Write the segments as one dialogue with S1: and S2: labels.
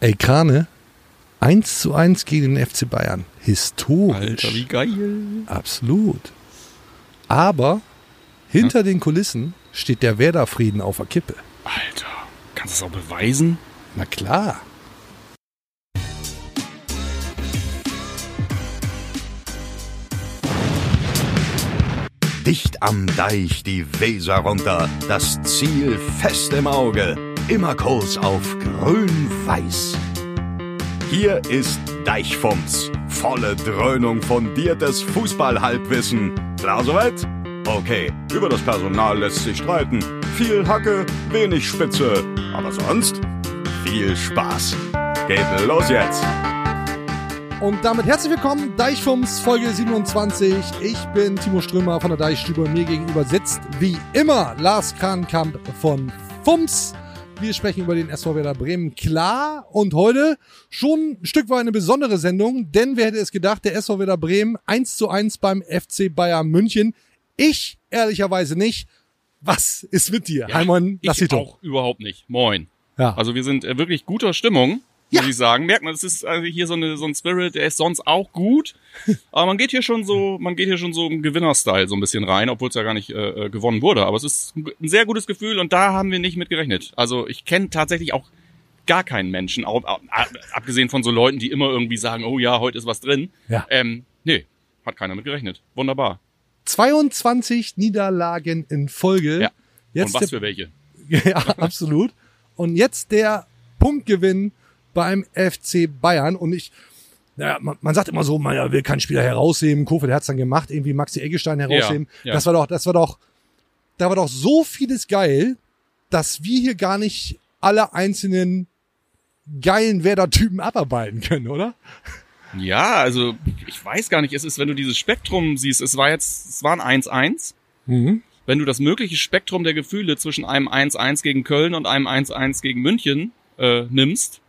S1: Ey, Krane, 1 zu 1 gegen den FC Bayern. Historisch.
S2: Alter, wie geil.
S1: Absolut. Aber hinter den Kulissen steht der Werder-Frieden auf der Kippe.
S2: Alter, kannst du das auch beweisen?
S1: Na klar.
S3: Dicht am Deich die Weser runter, das Ziel fest im Auge, immer Kurs auf grün-weiß. Hier ist Deichfumms, volle Dröhnung fundiertes Fußballhalbwissen. Klar soweit? Okay, über das Personal lässt sich streiten. Viel Hacke, wenig Spitze, aber sonst viel Spaß. Geht los jetzt!
S1: Und damit herzlich willkommen, Deichfums Folge 27. Ich bin Timo Strömer von der Deichstube mir gegenüber sitzt wie immer Lars Krankamp von Fums. Wir sprechen über den SV Werder Bremen, klar. Und heute schon ein Stück weit eine besondere Sendung, denn wer hätte es gedacht, der SV Werder Bremen 1 zu 1 beim FC Bayern München. Ich ehrlicherweise nicht. Was ist mit dir,
S2: Ja,
S1: Heimon
S2: ich
S1: Lassito?
S2: auch überhaupt nicht. Moin.
S1: Ja.
S2: Also wir sind äh, wirklich guter Stimmung,
S1: Ja.
S2: muss ich sagen. Merkt man, es ist also hier so, eine, so ein Spirit, der ist sonst auch gut. Aber man geht hier schon so, man geht hier schon so im Gewinnerstyle so ein bisschen rein, obwohl es ja gar nicht äh, äh, gewonnen wurde. Aber es ist ein sehr gutes Gefühl und da haben wir nicht mit gerechnet. Also ich kenne tatsächlich auch gar keinen Menschen, auch, ab, abgesehen von so Leuten, die immer irgendwie sagen, oh ja, heute ist was drin.
S1: Ja.
S2: Ähm, nee, hat keiner mit gerechnet. Wunderbar.
S1: 22 Niederlagen in Folge.
S2: Ja.
S1: Jetzt
S2: und was für welche?
S1: Ja, absolut. Und jetzt der Punktgewinn beim FC Bayern. Und ich, naja, man, man sagt immer so, man will keinen Spieler herausheben. Kofeld hat es dann gemacht, irgendwie Maxi Eggestein herausheben.
S2: Ja, ja.
S1: Das war doch, das war doch, da war doch so vieles geil, dass wir hier gar nicht alle einzelnen geilen Werder-Typen abarbeiten können, oder?
S2: Ja, also ich weiß gar nicht, es ist, wenn du dieses Spektrum siehst, es war jetzt, es war ein 1-1.
S1: Mhm.
S2: Wenn du das mögliche Spektrum der Gefühle zwischen einem 1-1 gegen Köln und einem 1-1 gegen München äh, nimmst,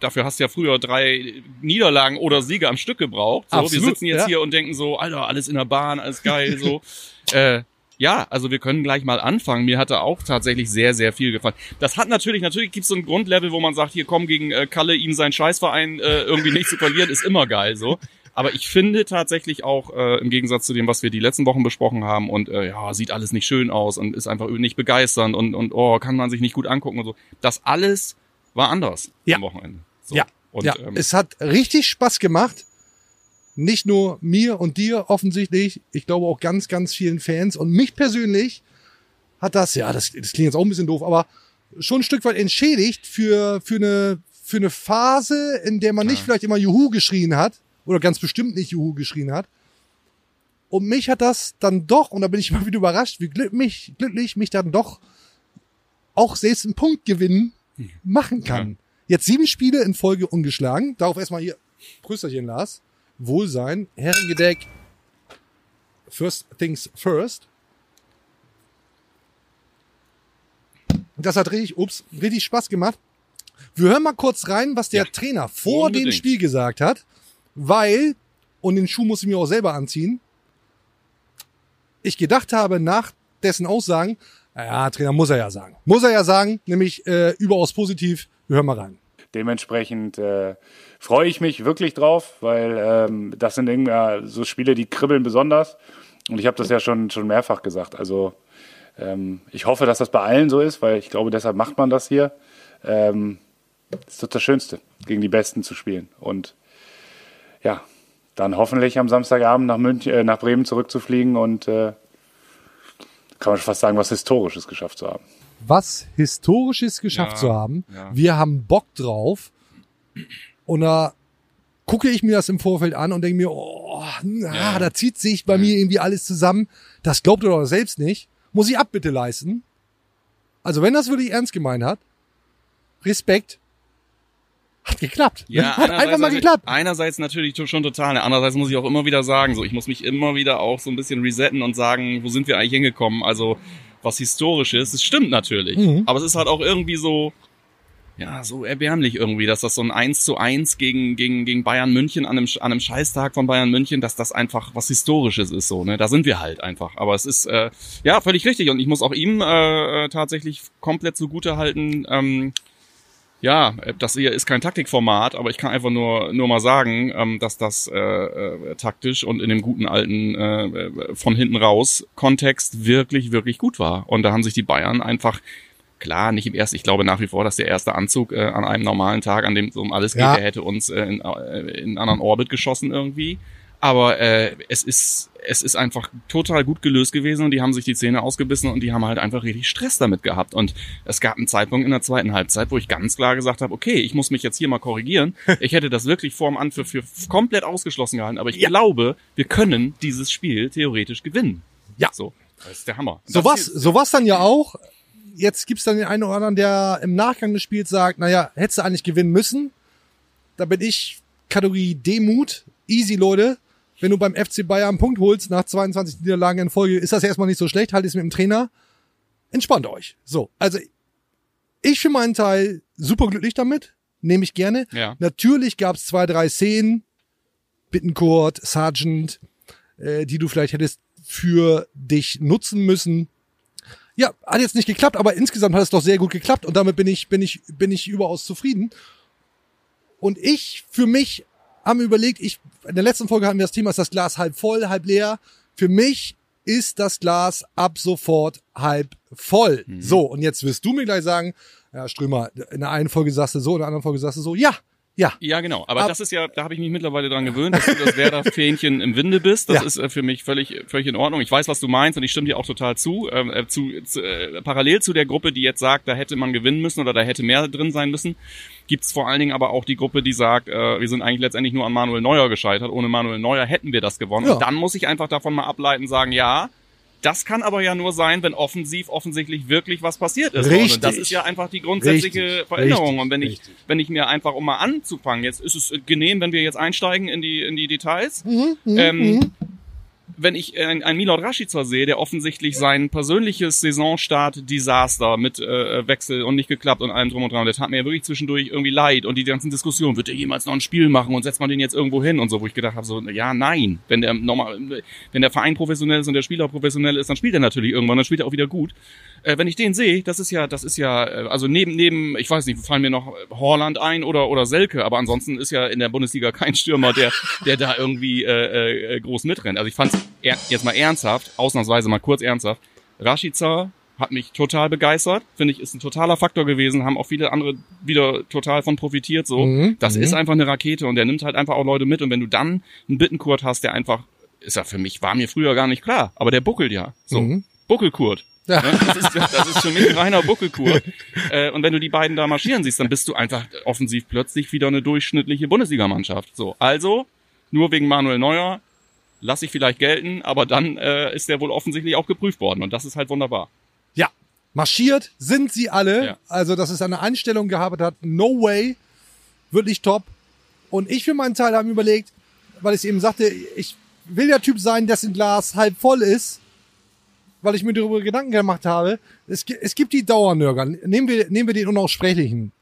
S2: dafür hast du ja früher drei Niederlagen oder Siege am Stück gebraucht. So, wir
S1: Absolut,
S2: sitzen jetzt
S1: ja.
S2: hier und denken so, Alter, alles in der Bahn, alles geil, so. äh, ja, also wir können gleich mal anfangen. Mir hatte auch tatsächlich sehr, sehr viel gefallen. Das hat natürlich, natürlich gibt es so ein Grundlevel, wo man sagt, hier komm gegen äh, Kalle, ihm sein Scheißverein äh, irgendwie nicht zu verlieren, ist immer geil so. Aber ich finde tatsächlich auch, äh, im Gegensatz zu dem, was wir die letzten Wochen besprochen haben, und äh, ja, sieht alles nicht schön aus und ist einfach nicht begeisternd und, und oh, kann man sich nicht gut angucken und so. Das alles war anders
S1: Ja.
S2: am Wochenende. So.
S1: Ja,
S2: Und,
S1: ja,
S2: ähm,
S1: es hat richtig Spaß gemacht. Nicht nur mir und dir offensichtlich, ich glaube auch ganz, ganz vielen Fans. Und mich persönlich hat das, ja, das, das klingt jetzt auch ein bisschen doof, aber schon ein Stück weit entschädigt für, für, eine, für eine Phase, in der man nicht
S2: Ja.
S1: vielleicht immer Juhu geschrien hat oder ganz bestimmt nicht Juhu geschrien hat. Und mich hat das dann doch, und da bin ich mal wieder überrascht, wie glück, mich, glücklich mich dann doch auch selbst einen Punktgewinn machen kann. Jetzt sieben Spiele in Folge ungeschlagen. Darauf erstmal hier Prösterchen, Lars. Wohlsein, Herrengedeck. First things first. Das hat richtig, ups, richtig Spaß gemacht. Wir hören mal kurz rein, was der
S2: Ja,
S1: Trainer vor dem
S2: unbedingt.
S1: Spiel gesagt hat, weil, und den Schuh muss ich mir auch selber anziehen, ich gedacht habe, nach dessen Aussagen, ja, Trainer muss er ja sagen. Muss er ja sagen, nämlich äh, überaus positiv. Wir hören mal rein.
S4: Dementsprechend äh, freue ich mich wirklich drauf, weil ähm, das sind irgendwie so Spiele, die kribbeln besonders. Und ich habe das ja schon, schon mehrfach gesagt. Also ähm, ich hoffe, dass das bei allen so ist, weil ich glaube, deshalb macht man das hier. Ähm, das ist doch das Schönste, gegen die Besten zu spielen. Und ja, dann hoffentlich am Samstagabend nach, München, äh, nach Bremen zurückzufliegen und äh, kann man schon fast sagen, was Historisches geschafft zu haben.
S1: was Historisches geschafft
S2: Ja,
S1: zu haben.
S2: ja.
S1: Wir haben Bock drauf. Und da gucke ich mir das im Vorfeld an und denke mir, oh, na,
S2: Ja.
S1: da zieht sich bei mir irgendwie alles zusammen. Das glaubt ihr doch selbst nicht. Muss ich Abbitte leisten. Also wenn das wirklich ernst gemeint hat, Respekt. Hat geklappt.
S2: Ja,
S1: hat einfach mal geklappt.
S2: Einerseits natürlich schon total. Andererseits muss ich auch immer wieder sagen, so ich muss mich immer wieder auch so ein bisschen resetten und sagen, wo sind wir eigentlich hingekommen? Also was historisches. Es stimmt natürlich,
S1: Mhm.
S2: aber es ist halt auch irgendwie so, ja, so erbärmlich irgendwie, dass das so ein 1 zu 1 gegen, gegen, gegen Bayern München an einem, an einem Scheißtag von Bayern München, dass das einfach was Historisches ist, so, ne? Da sind wir halt einfach. Aber es ist, äh, ja, völlig richtig. Und ich muss auch ihm äh, äh, tatsächlich komplett zugute halten, ähm, ja, äh, das hier ist kein Taktikformat, aber ich kann einfach nur nur mal sagen, ähm, dass das äh, äh, taktisch und in dem guten alten äh, von hinten raus Kontext wirklich wirklich gut war. Und da haben sich die Bayern einfach klar nicht im ersten. Ich glaube nach wie vor, dass der erste Anzug äh, an einem normalen Tag, an dem es um alles geht,
S1: Ja.
S2: der hätte uns äh, in, äh, in einen anderen Orbit geschossen irgendwie. Aber äh, es ist es ist einfach total gut gelöst gewesen und die haben sich die Zähne ausgebissen und die haben halt einfach richtig Stress damit gehabt. Und es gab einen Zeitpunkt in der zweiten Halbzeit, wo ich ganz klar gesagt habe, okay, ich muss mich jetzt hier mal korrigieren. Ich hätte das wirklich vor dem Anpfiff für komplett ausgeschlossen gehalten, aber ich glaube, wir können dieses Spiel theoretisch gewinnen.
S1: Ja.
S2: So, das ist der Hammer.
S1: So was, so was dann ja auch. Jetzt gibt's dann den einen oder anderen, der im Nachgang des Spiels sagt, naja, hättest du eigentlich gewinnen müssen. Da bin ich Kategorie Demut. Easy, Leute. Wenn du beim FC Bayern einen Punkt holst nach 22 Niederlagen in Folge, ist das erstmal nicht so schlecht. Halt es mit dem Trainer. Entspannt euch. So. Also, ich für meinen Teil super glücklich damit. Nehme ich gerne.
S2: Ja.
S1: Natürlich gab's zwei, drei Szenen. Bittencourt, Sargent, äh, die du vielleicht hättest für dich nutzen müssen. Ja, hat jetzt nicht geklappt, aber insgesamt hat es doch sehr gut geklappt und damit bin ich, bin ich, bin ich überaus zufrieden. Und ich für mich haben überlegt, ich, in der letzten Folge hatten wir das Thema, ist das Glas halb voll, halb leer. Für mich ist das Glas ab sofort halb voll. So, und jetzt wirst du mir gleich sagen, ja, Strömer, in der einen Folge sagst du so, in der anderen Folge sagst du so, ja, ja.
S2: Ja, genau. Aber
S1: Ab-
S2: das ist ja, da habe ich mich mittlerweile dran gewöhnt, dass du das Werder-Fähnchen im Winde bist. Das
S1: Ja.
S2: ist äh, für mich völlig, völlig in Ordnung. Ich weiß, was du meinst und ich stimme dir auch total zu. Ähm, äh, zu, zu äh, parallel zu der Gruppe, die jetzt sagt, da hätte man gewinnen müssen oder da hätte mehr drin sein müssen, gibt's vor allen Dingen aber auch die Gruppe, die sagt, äh, wir sind eigentlich letztendlich nur an Manuel Neuer gescheitert. Ohne Manuel Neuer hätten wir das gewonnen.
S1: Ja.
S2: Und dann muss ich einfach davon mal ableiten, sagen, ja, das kann aber ja nur sein, wenn offensiv offensichtlich wirklich was passiert ist.
S1: Richtig.
S2: Und das ist ja einfach die grundsätzliche
S1: Richtig.
S2: Veränderung.
S1: Richtig.
S2: Und wenn ich, wenn ich mir einfach, um mal anzufangen, jetzt ist es genehm, wenn wir jetzt einsteigen in die, in die Details.
S1: Mhm,
S2: ähm, wenn ich ein, ein Milot Rashica sehe, der offensichtlich sein persönliches Saisonstart-Desaster mit äh, Wechsel und nicht geklappt und allem drum und dran, der tat mir ja wirklich zwischendurch irgendwie leid und die ganzen Diskussionen, wird er jemals noch ein Spiel machen und setzt man den jetzt irgendwo hin und so, wo ich gedacht habe, so, ja, nein, wenn der normal, wenn der Verein professionell ist und der Spieler professionell ist, dann spielt er natürlich irgendwann, dann spielt er auch wieder gut. Äh, wenn ich den sehe, das ist ja, das ist ja, äh, also neben, neben, ich weiß nicht, fallen mir noch Horland ein oder, oder Selke, aber ansonsten ist ja in der Bundesliga kein Stürmer, der, der da irgendwie äh, äh, groß mitrennt. Also ich fand's er, jetzt mal ernsthaft, ausnahmsweise mal kurz ernsthaft, Rashica hat mich total begeistert, finde ich, ist ein totaler Faktor gewesen, haben auch viele andere wieder total von profitiert, so.
S1: Mhm,
S2: Das
S1: mhm.
S2: ist einfach eine Rakete und der nimmt halt einfach auch Leute mit und wenn du dann einen Bittenkurt hast, der einfach, ist ja für mich, war mir früher gar nicht klar, aber der buckelt ja, so.
S1: Mhm.
S2: Buckelkurt.
S1: Ja.
S2: Ne? Das, ist, das ist für mich ein reiner Buckelkurt. Äh, und wenn du die beiden da marschieren siehst, dann bist du einfach offensiv plötzlich wieder eine durchschnittliche Bundesligamannschaft. So, also nur wegen Manuel Neuer lasse ich vielleicht gelten, aber dann äh, ist der wohl offensichtlich auch geprüft worden und das ist halt wunderbar.
S1: Ja, marschiert sind sie alle.
S2: Ja.
S1: Also, dass es eine Einstellung gehabt hat, no way. Wirklich top. Und ich für meinen Teil habe mir überlegt, weil ich eben sagte, ich will der Typ sein, dessen Glas halb voll ist, weil ich mir darüber Gedanken gemacht habe. Es, es gibt die Dauernörger. Nehmen wir, nehmen wir den Unaussprechlichen,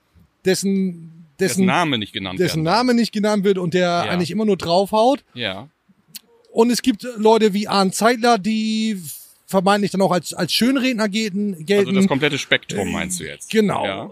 S1: dessen,
S2: Dessen
S1: dessen,
S2: Name nicht genannt
S1: dessen
S2: werden.
S1: Name nicht genannt wird und der
S2: Ja.
S1: eigentlich immer nur draufhaut.
S2: Ja.
S1: Und es gibt Leute wie Arndt Zeitler, die vermeintlich dann auch als, als Schönredner gelten.
S2: Also das komplette Spektrum meinst du jetzt?
S1: Genau.
S2: Ja.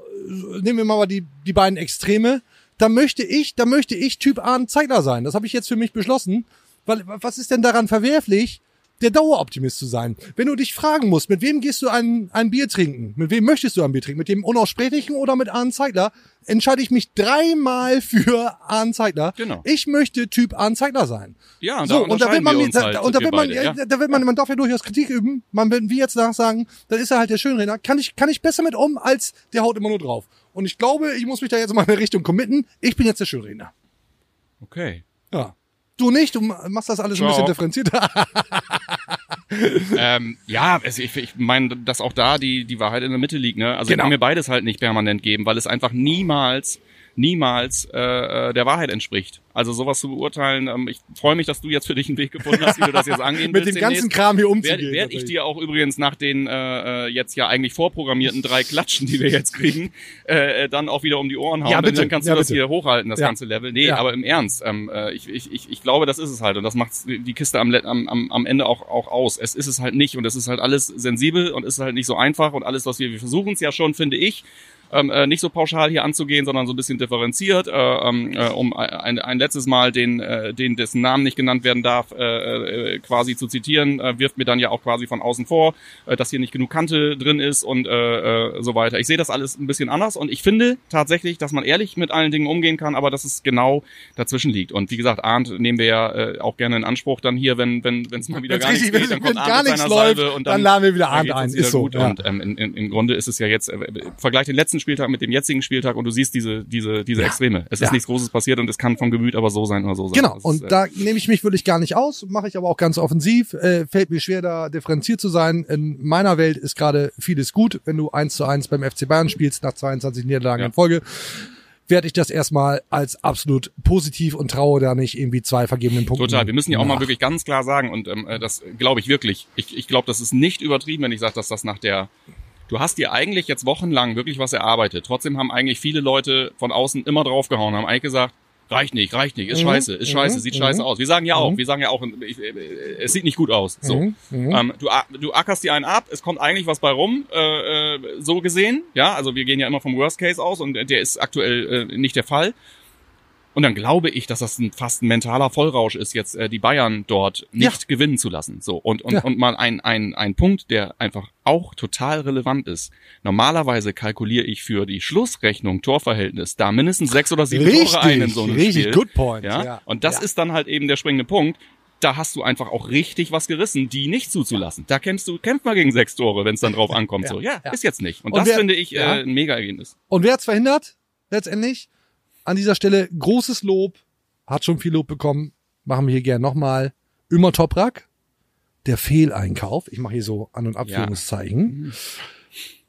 S1: Nehmen wir mal die, die beiden Extreme. Da möchte ich, da möchte ich Typ Arndt Zeigler sein. Das habe ich jetzt für mich beschlossen. Weil, was ist denn daran verwerflich, der Daueroptimist zu sein? Wenn du dich fragen musst, mit wem gehst du ein, ein Bier trinken? Mit wem möchtest du ein Bier trinken? Mit dem Unaussprechlichen oder mit Arndt Zeigler? Entscheide ich mich dreimal für Arndt Zeigler.
S2: Genau.
S1: Ich möchte Typ Arndt Zeigler sein.
S2: Ja,
S1: So, und da wird man,
S2: wir
S1: da,
S2: halt,
S1: und da
S2: wir
S1: wird man,
S2: beide, ja.
S1: da wird man, man darf ja durchaus Kritik üben. Man wird wie jetzt nach sagen, dann ist er halt der Schönredner. Kann ich, kann ich besser mit um, als der haut immer nur drauf. Und ich glaube, ich muss mich da jetzt mal in eine Richtung committen. Ich bin jetzt der Schönredner.
S2: Okay.
S1: Ja. Du nicht, du machst das alles ein
S2: Ciao.
S1: bisschen differenzierter.
S2: ähm, ja, es, ich, ich meine, dass auch da die, die Wahrheit in der Mitte liegt. Ne? Also
S1: Genau.
S2: ich kann mir beides halt nicht permanent geben, weil es einfach niemals, niemals äh, äh, der Wahrheit entspricht. Also sowas zu beurteilen, ähm, ich freue mich, dass du jetzt für dich einen Weg gefunden hast, wie du das jetzt angehen
S1: mit
S2: willst.
S1: dem ganzen. Kram hier
S2: Werde
S1: umzugehen.
S2: werd ich dir auch übrigens nach den äh, äh, jetzt ja eigentlich vorprogrammierten drei Klatschen, die wir jetzt kriegen, äh, äh, dann auch wieder um die Ohren hauen.
S1: Ja, bitte.
S2: Dann kannst
S1: Ja,
S2: du das
S1: bitte.
S2: hier hochhalten, das
S1: Ja.
S2: ganze Level. Nee,
S1: Ja.
S2: aber im Ernst, ähm, äh, ich, ich, ich, ich glaube, das ist es halt. Und das macht die Kiste am, am, am Ende auch, auch aus. Es ist es halt nicht und es ist halt alles sensibel und es ist halt nicht so einfach und alles, was wir, wir versuchen es ja schon, finde ich, ähm, äh, nicht so pauschal hier anzugehen, sondern so ein bisschen differenziert, äh, ähm, äh, um ein, ein letztes Mal den, äh, den dessen Namen nicht genannt werden darf, äh, äh, quasi zu zitieren, äh, wirft mir dann ja auch quasi von außen vor, äh, dass hier nicht genug Kante drin ist und äh, äh, so weiter. Ich sehe das alles ein bisschen anders und ich finde tatsächlich, dass man ehrlich mit allen Dingen umgehen kann, aber dass es genau dazwischen liegt. Und wie gesagt, Arndt nehmen wir ja äh, auch gerne in Anspruch dann hier, wenn wenn wenn es mal wieder
S1: Wenn's
S2: gar
S1: richtig-
S2: geht, dann kommt
S1: gar
S2: Arndt mit
S1: nichts läuft,
S2: Salve und
S1: dann
S2: dann,
S1: laden wir wieder Arndt ein. Ist so,
S2: gut.
S1: ja.
S2: Und ähm, in, in, im Grunde ist es ja jetzt, äh, vergleich den letzten Spieltag mit dem jetzigen Spieltag und du siehst diese, diese, diese Extreme. Es
S1: Ja.
S2: ist nichts Großes passiert und es kann vom Gemüt aber so sein oder so sein.
S1: Genau,
S2: Das
S1: und
S2: ist, äh,
S1: da nehme ich mich wirklich gar nicht aus, mache ich aber auch ganz offensiv. Äh, fällt mir schwer, da differenziert zu sein. In meiner Welt ist gerade vieles gut. Wenn du eins zu eins beim FC Bayern spielst, nach 22 Niederlagen
S2: Ja.
S1: in Folge, werde ich das erstmal als absolut positiv und traue da nicht irgendwie zwei vergebenen Punkte.
S2: Total. Wir müssen ja auch mal wirklich ganz klar sagen, und ähm, äh, das glaube ich wirklich. Ich, ich glaube, das ist nicht übertrieben, wenn ich sage, dass das nach der. Du hast dir eigentlich jetzt wochenlang wirklich was erarbeitet. Trotzdem haben eigentlich viele Leute von außen immer draufgehauen, haben eigentlich gesagt, reicht nicht, reicht nicht, ist
S1: Mhm,
S2: scheiße, ist
S1: mhm,
S2: scheiße, sieht
S1: mhm.
S2: scheiße aus. Wir sagen ja auch,
S1: Mhm.
S2: wir sagen ja auch, ich, äh, es sieht nicht gut aus. So.
S1: Mhm, mhm.
S2: Ähm, du, du ackerst dir einen ab, es kommt eigentlich was bei rum, äh, äh, so gesehen. Ja, also wir gehen ja immer vom Worst Case aus und der ist aktuell äh, nicht der Fall. Und dann glaube ich, dass das ein, fast ein mentaler Vollrausch ist, jetzt äh, die Bayern dort nicht
S1: Ja.
S2: gewinnen zu lassen. So und und,
S1: Ja.
S2: und mal ein, ein ein Punkt, der einfach auch total relevant ist. Normalerweise kalkuliere ich für die Schlussrechnung Torverhältnis da mindestens sechs oder sieben
S1: Richtig,
S2: Tore ein in so einem
S1: richtig,
S2: Spiel.
S1: good point.
S2: Ja?
S1: Ja.
S2: Und das ist dann halt eben der springende Punkt. Da hast du einfach auch richtig was gerissen, die nicht zuzulassen. Da kämpfst du, kämpf mal gegen sechs Tore, wenn es dann drauf ankommt.
S1: Ja,
S2: So, ja,
S1: ja.
S2: ist jetzt nicht. Und,
S1: Und
S2: das
S1: wer-
S2: finde ich
S1: ja.
S2: äh, ein Mega-Ergebnis.
S1: Und wer hat's verhindert? Letztendlich an dieser Stelle großes Lob, hat schon viel Lob bekommen, machen wir hier gerne nochmal. Ömer Toprak, der Fehleinkauf, ich mache hier so An- und Abführungszeichen.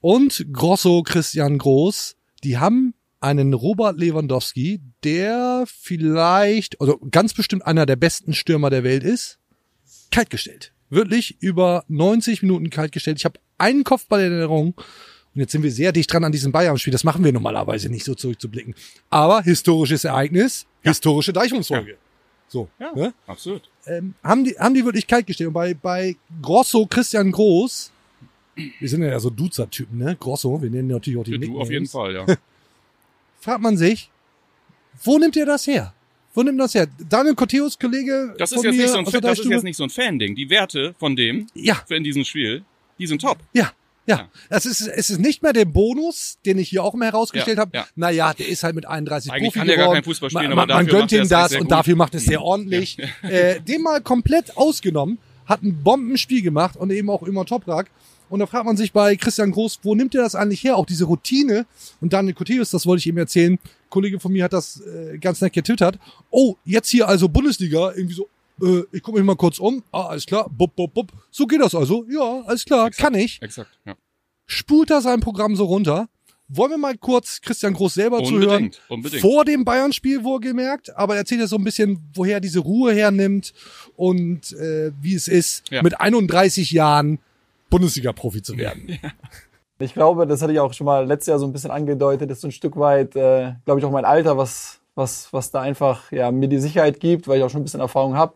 S1: Und Grosso Christian Groß, die haben einen Robert Lewandowski, der vielleicht, also ganz bestimmt einer der besten Stürmer der Welt ist, kaltgestellt. Wirklich über 90 Minuten kaltgestellt. Ich habe einen Kopfball in Erinnerung. Und jetzt sind wir sehr dicht dran an diesem Bayern-Spiel. Das machen wir normalerweise nicht so zurückzublicken. Aber historisches Ereignis, historische Deichungsfolge. So.
S2: Ja,
S1: Ne?
S2: absolut.
S1: Ähm, haben, die, haben die wirklich kaltgestellt. Und bei, bei Grosso, Christian Groß, wir sind ja so Duzer-Typen, ne? Grosso, wir nennen natürlich auch die
S2: Du
S1: Nicknames.
S2: auf jeden Fall, ja.
S1: Fragt man sich, wo nimmt ihr das her? Wo nimmt das her? Daniel Corteus, Kollege
S2: Das ist jetzt nicht so ein, das ist jetzt nicht so ein Fan-Ding. Die Werte von dem
S1: Ja,
S2: für in diesem Spiel, die sind top.
S1: Ja, ja.
S2: Ja.
S1: Das ist, es ist nicht mehr der Bonus, den ich hier auch immer herausgestellt
S2: Ja,
S1: habe.
S2: ja.
S1: Naja, der ist halt mit 31
S2: Eigentlich
S1: Profi
S2: kann der gar
S1: geworden.
S2: kein Fußball spielen,
S1: man,
S2: aber
S1: man, gönnt ihm
S2: es
S1: das und
S2: gut.
S1: dafür macht es sehr ordentlich. Äh, den mal komplett ausgenommen, hat ein Bombenspiel gemacht und eben auch immer Toprak. Und da fragt man sich bei Christian Groß, wo nimmt er das eigentlich her? Auch diese Routine. Und Daniel Coteus, das wollte ich ihm erzählen. Ein Kollege von mir hat das äh, ganz nett getwittert. Oh, jetzt hier also Bundesliga, irgendwie so, äh, ich gucke mich mal kurz um. Ah, alles klar, bup, bup, bup. So geht das also. Ja, alles klar, kann ich
S2: Exakt, ja.
S1: spult er sein Programm so runter. Wollen wir mal kurz Christian Groß selber zuhören?
S2: Unbedingt, unbedingt.
S1: Vor dem Bayern-Spiel wohlgemerkt, aber er erzählt ja so ein bisschen, woher er diese Ruhe hernimmt und äh, wie es ist,
S2: Ja.
S1: mit 31 Jahren Bundesliga-Profi zu werden.
S5: Ich glaube, das hatte ich auch schon mal letztes Jahr so ein bisschen angedeutet, ist so ein Stück weit, äh, glaube ich, auch mein Alter, was, was, was da einfach ja, mir die Sicherheit gibt, weil ich auch schon ein bisschen Erfahrung habe.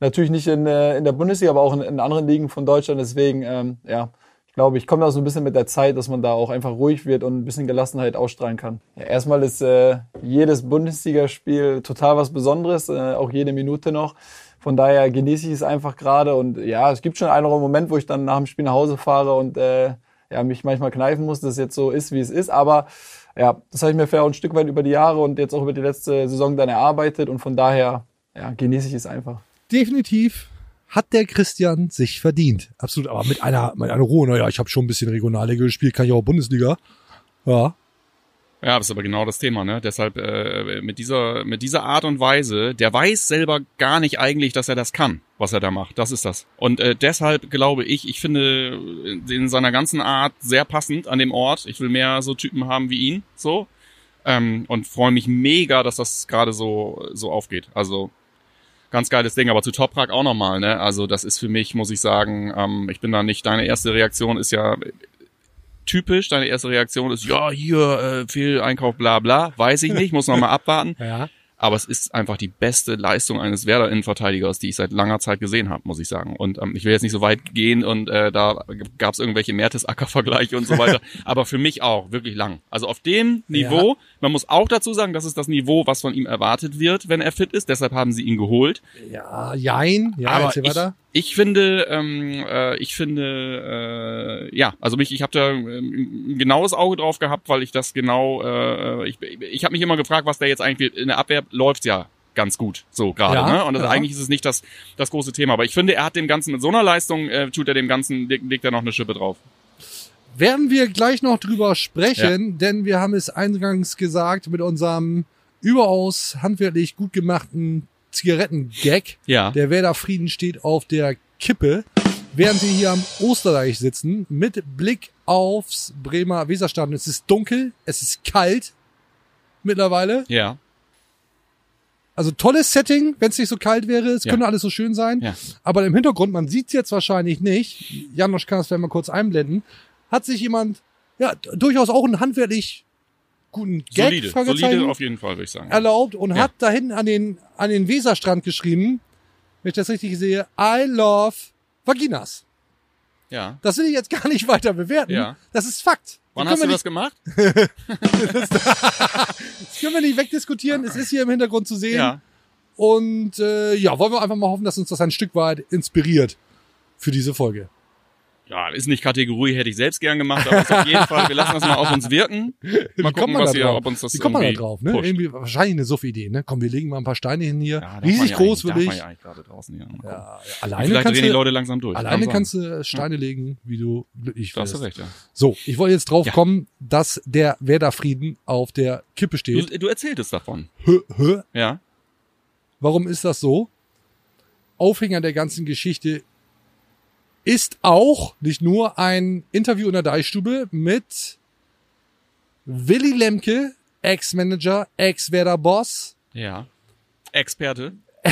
S5: Natürlich nicht in, äh, in der Bundesliga, aber auch in, in anderen Ligen von Deutschland. Deswegen, ähm, ja, ich glaube, ich komme da so ein bisschen mit der Zeit, dass man da auch einfach ruhig wird und ein bisschen Gelassenheit ausstrahlen kann. Ja, erstmal ist äh, jedes Bundesligaspiel total was Besonderes, äh, auch jede Minute noch. Von daher genieße ich es einfach gerade und ja, es gibt schon einen Moment, wo ich dann nach dem Spiel nach Hause fahre und äh, ja, mich manchmal kneifen muss, dass es jetzt so ist, wie es ist. Aber ja, das habe ich mir fair ein Stück weit über die Jahre und jetzt auch über die letzte Saison dann erarbeitet und von daher ja, genieße ich es einfach.
S1: Definitiv hat der Christian sich verdient. Absolut, aber mit einer, mit einer Ruhe. Naja, ich habe schon ein bisschen Regionalliga gespielt, kann ich auch Bundesliga. Ja,
S2: Ja, das ist aber genau das Thema, ne? Deshalb äh, mit dieser mit dieser Art und Weise, der weiß selber gar nicht eigentlich, dass er das kann, was er da macht. Das ist das. Und äh, deshalb glaube ich, ich finde in seiner ganzen Art sehr passend an dem Ort. Ich will mehr so Typen haben wie ihn, so ähm, und freue mich mega, dass das gerade so so aufgeht. Also ganz geiles Ding, aber zu Toprak auch nochmal, ne? Also das ist für mich, muss ich sagen, ähm, ich bin da nicht, deine erste Reaktion ist ja typisch, deine erste Reaktion ist, ja, hier, äh, Fehleinkauf, bla bla, weiß ich nicht, muss noch mal abwarten.
S1: ja.
S2: aber es ist einfach die beste Leistung eines Werder-Innenverteidigers, die ich seit langer Zeit gesehen habe, muss ich sagen. Und ähm, ich will jetzt nicht so weit gehen und äh, da gab es irgendwelche Mertesacker-Vergleiche und so weiter, aber für mich auch wirklich lang. Also auf dem Niveau, man muss auch dazu sagen, das ist das Niveau, was von ihm erwartet wird, wenn er fit ist, deshalb haben sie ihn geholt.
S1: Ja, jein. Ja,
S2: aber ich. Ich finde, ähm, äh, ich finde, äh, ja, also mich, ich habe da ähm, ein genaues Auge drauf gehabt, weil ich das genau, äh, ich, ich habe mich immer gefragt, was da jetzt eigentlich in der Abwehr läuft's ja ganz gut, so gerade.
S1: Ja,
S2: ne? Und das,
S1: ja.
S2: eigentlich ist es nicht das, das große Thema. Aber ich finde, er hat dem Ganzen mit so einer Leistung, äh, tut er dem Ganzen, leg- legt er noch eine Schippe drauf.
S1: Werden wir gleich noch drüber sprechen, denn wir haben es eingangs gesagt mit unserem überaus handwerklich gut gemachten Zigaretten-Gag.
S2: Ja.
S1: Der Werder Frieden steht auf der Kippe, während wir hier am Osterreich sitzen, mit Blick aufs Bremer Weserstadion. Es ist dunkel, es ist kalt mittlerweile.
S2: Ja.
S1: Also tolles Setting, wenn es nicht so kalt wäre. Es
S2: Ja.
S1: könnte alles so schön sein.
S2: Ja.
S1: Aber im Hintergrund, man sieht es jetzt wahrscheinlich nicht, Janosch kann das vielleicht mal kurz einblenden, hat sich jemand, ja, durchaus auch einen handwerklich guten Gag,
S2: Solide. Solide auf jeden Fall, würde ich sagen.
S1: erlaubt und
S2: Ja.
S1: hat da hinten an den, an den Weserstrand geschrieben, wenn ich das richtig sehe, I love Vaginas.
S2: Ja.
S1: Das will ich jetzt gar nicht weiter bewerten.
S2: Ja.
S1: Das ist Fakt.
S2: Wann
S1: das
S2: hast du
S1: wir
S2: das gemacht?
S1: nicht, das können wir nicht wegdiskutieren. Es ist hier im Hintergrund zu sehen.
S2: Ja.
S1: Und äh, ja, wollen wir einfach mal hoffen, dass uns das ein Stück weit inspiriert für diese Folge.
S2: Ja, ist nicht Kategorie, hätte ich selbst gern gemacht, aber ist auf jeden Fall, wir lassen das mal auf uns wirken. Mal gucken, was wir, ob uns das
S1: Wie kommt man da drauf? Ne?
S2: pusht.
S1: Irgendwie wahrscheinlich eine Suff-Idee. Ne? Komm, wir legen mal ein paar Steine hin hier.
S2: Ja,
S1: Riesig
S2: ja
S1: groß.
S2: Darf man ja eigentlich gerade draußen hier. Gucken.
S1: Ja, alleine
S2: Vielleicht
S1: kannst
S2: drehen die Leute langsam durch.
S1: alleine
S2: Kann
S1: kannst du Steine legen, wie du glücklich
S2: Da hast recht, ja.
S1: So, ich wollte jetzt drauf
S2: Ja.
S1: kommen, dass der Werder Frieden auf der Kippe steht.
S2: Du, du erzähltest davon.
S1: Hö, hö.
S2: Ja.
S1: Warum ist das so? Aufhänger der ganzen Geschichte ist auch nicht nur ein Interview in der Deichstube mit Willy Lemke, Ex-Manager, Ex-Werder-Boss.
S2: Ja. Experte.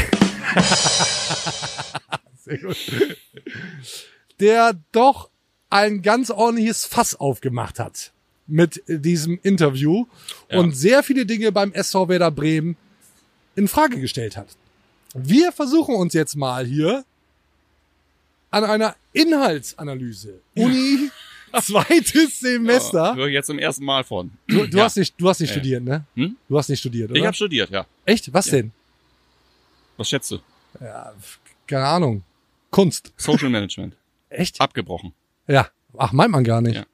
S1: der doch ein ganz ordentliches Fass aufgemacht hat mit diesem Interview
S2: Ja.
S1: und sehr viele Dinge beim SV Werder Bremen in Frage gestellt hat. Wir versuchen uns jetzt mal hier an einer Inhaltsanalyse. Uni, zweites Semester.
S2: Höre ich jetzt zum ersten Mal von.
S1: Du, du
S2: Ja.
S1: hast nicht, du hast nicht
S2: Ja.
S1: studiert, ne?
S2: Hm?
S1: Du hast nicht studiert, oder?
S2: Ich habe studiert, ja.
S1: Echt? Was
S2: Ja.
S1: denn?
S2: Was schätzt du?
S1: Keine Ahnung. Kunst.
S2: Social Management.
S1: Echt?
S2: Abgebrochen.
S1: Ja. Ach, meint man gar nicht.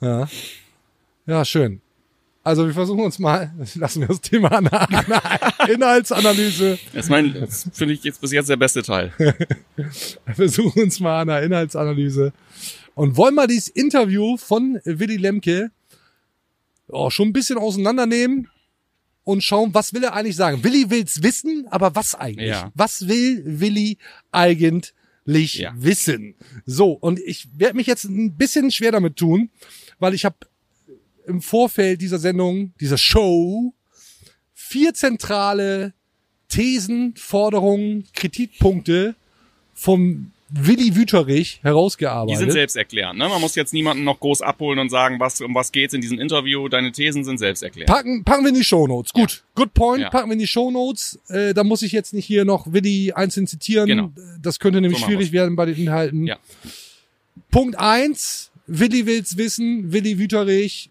S2: Ja.
S1: Ja. Ja, schön. Also wir versuchen uns mal, lassen wir das Thema Inhaltsanalyse,
S2: Das, mein- das finde ich jetzt bis jetzt der beste Teil.
S1: wir versuchen uns mal an der Inhaltsanalyse und wollen mal dieses Interview von Willy Lemke oh, schon ein bisschen auseinandernehmen und schauen, was will er eigentlich sagen. Willy will's wissen, aber was eigentlich?
S2: Ja.
S1: Was will Willy eigentlich
S2: Ja.
S1: wissen? So, und ich werde mich jetzt ein bisschen schwer damit tun, weil ich habe im Vorfeld dieser Sendung, dieser Show, vier zentrale Thesen, Forderungen, Kritikpunkte vom Willi Wüterich
S2: Die
S1: herausgearbeitet.
S2: sind selbsterklärend. Ne? Man muss jetzt niemanden noch groß abholen und sagen, was, um was geht's in diesem Interview. Deine Thesen sind selbsterklärend.
S1: Packen, packen wir in die Shownotes. Gut, good point.
S2: Ja.
S1: Packen wir in die Shownotes. Äh, da muss ich jetzt nicht hier noch Willi einzeln zitieren.
S2: Genau.
S1: Das könnte nämlich
S2: So
S1: schwierig werden bei den Inhalten.
S2: Ja.
S1: Punkt eins. Willi will's wissen. Willi Wüterich.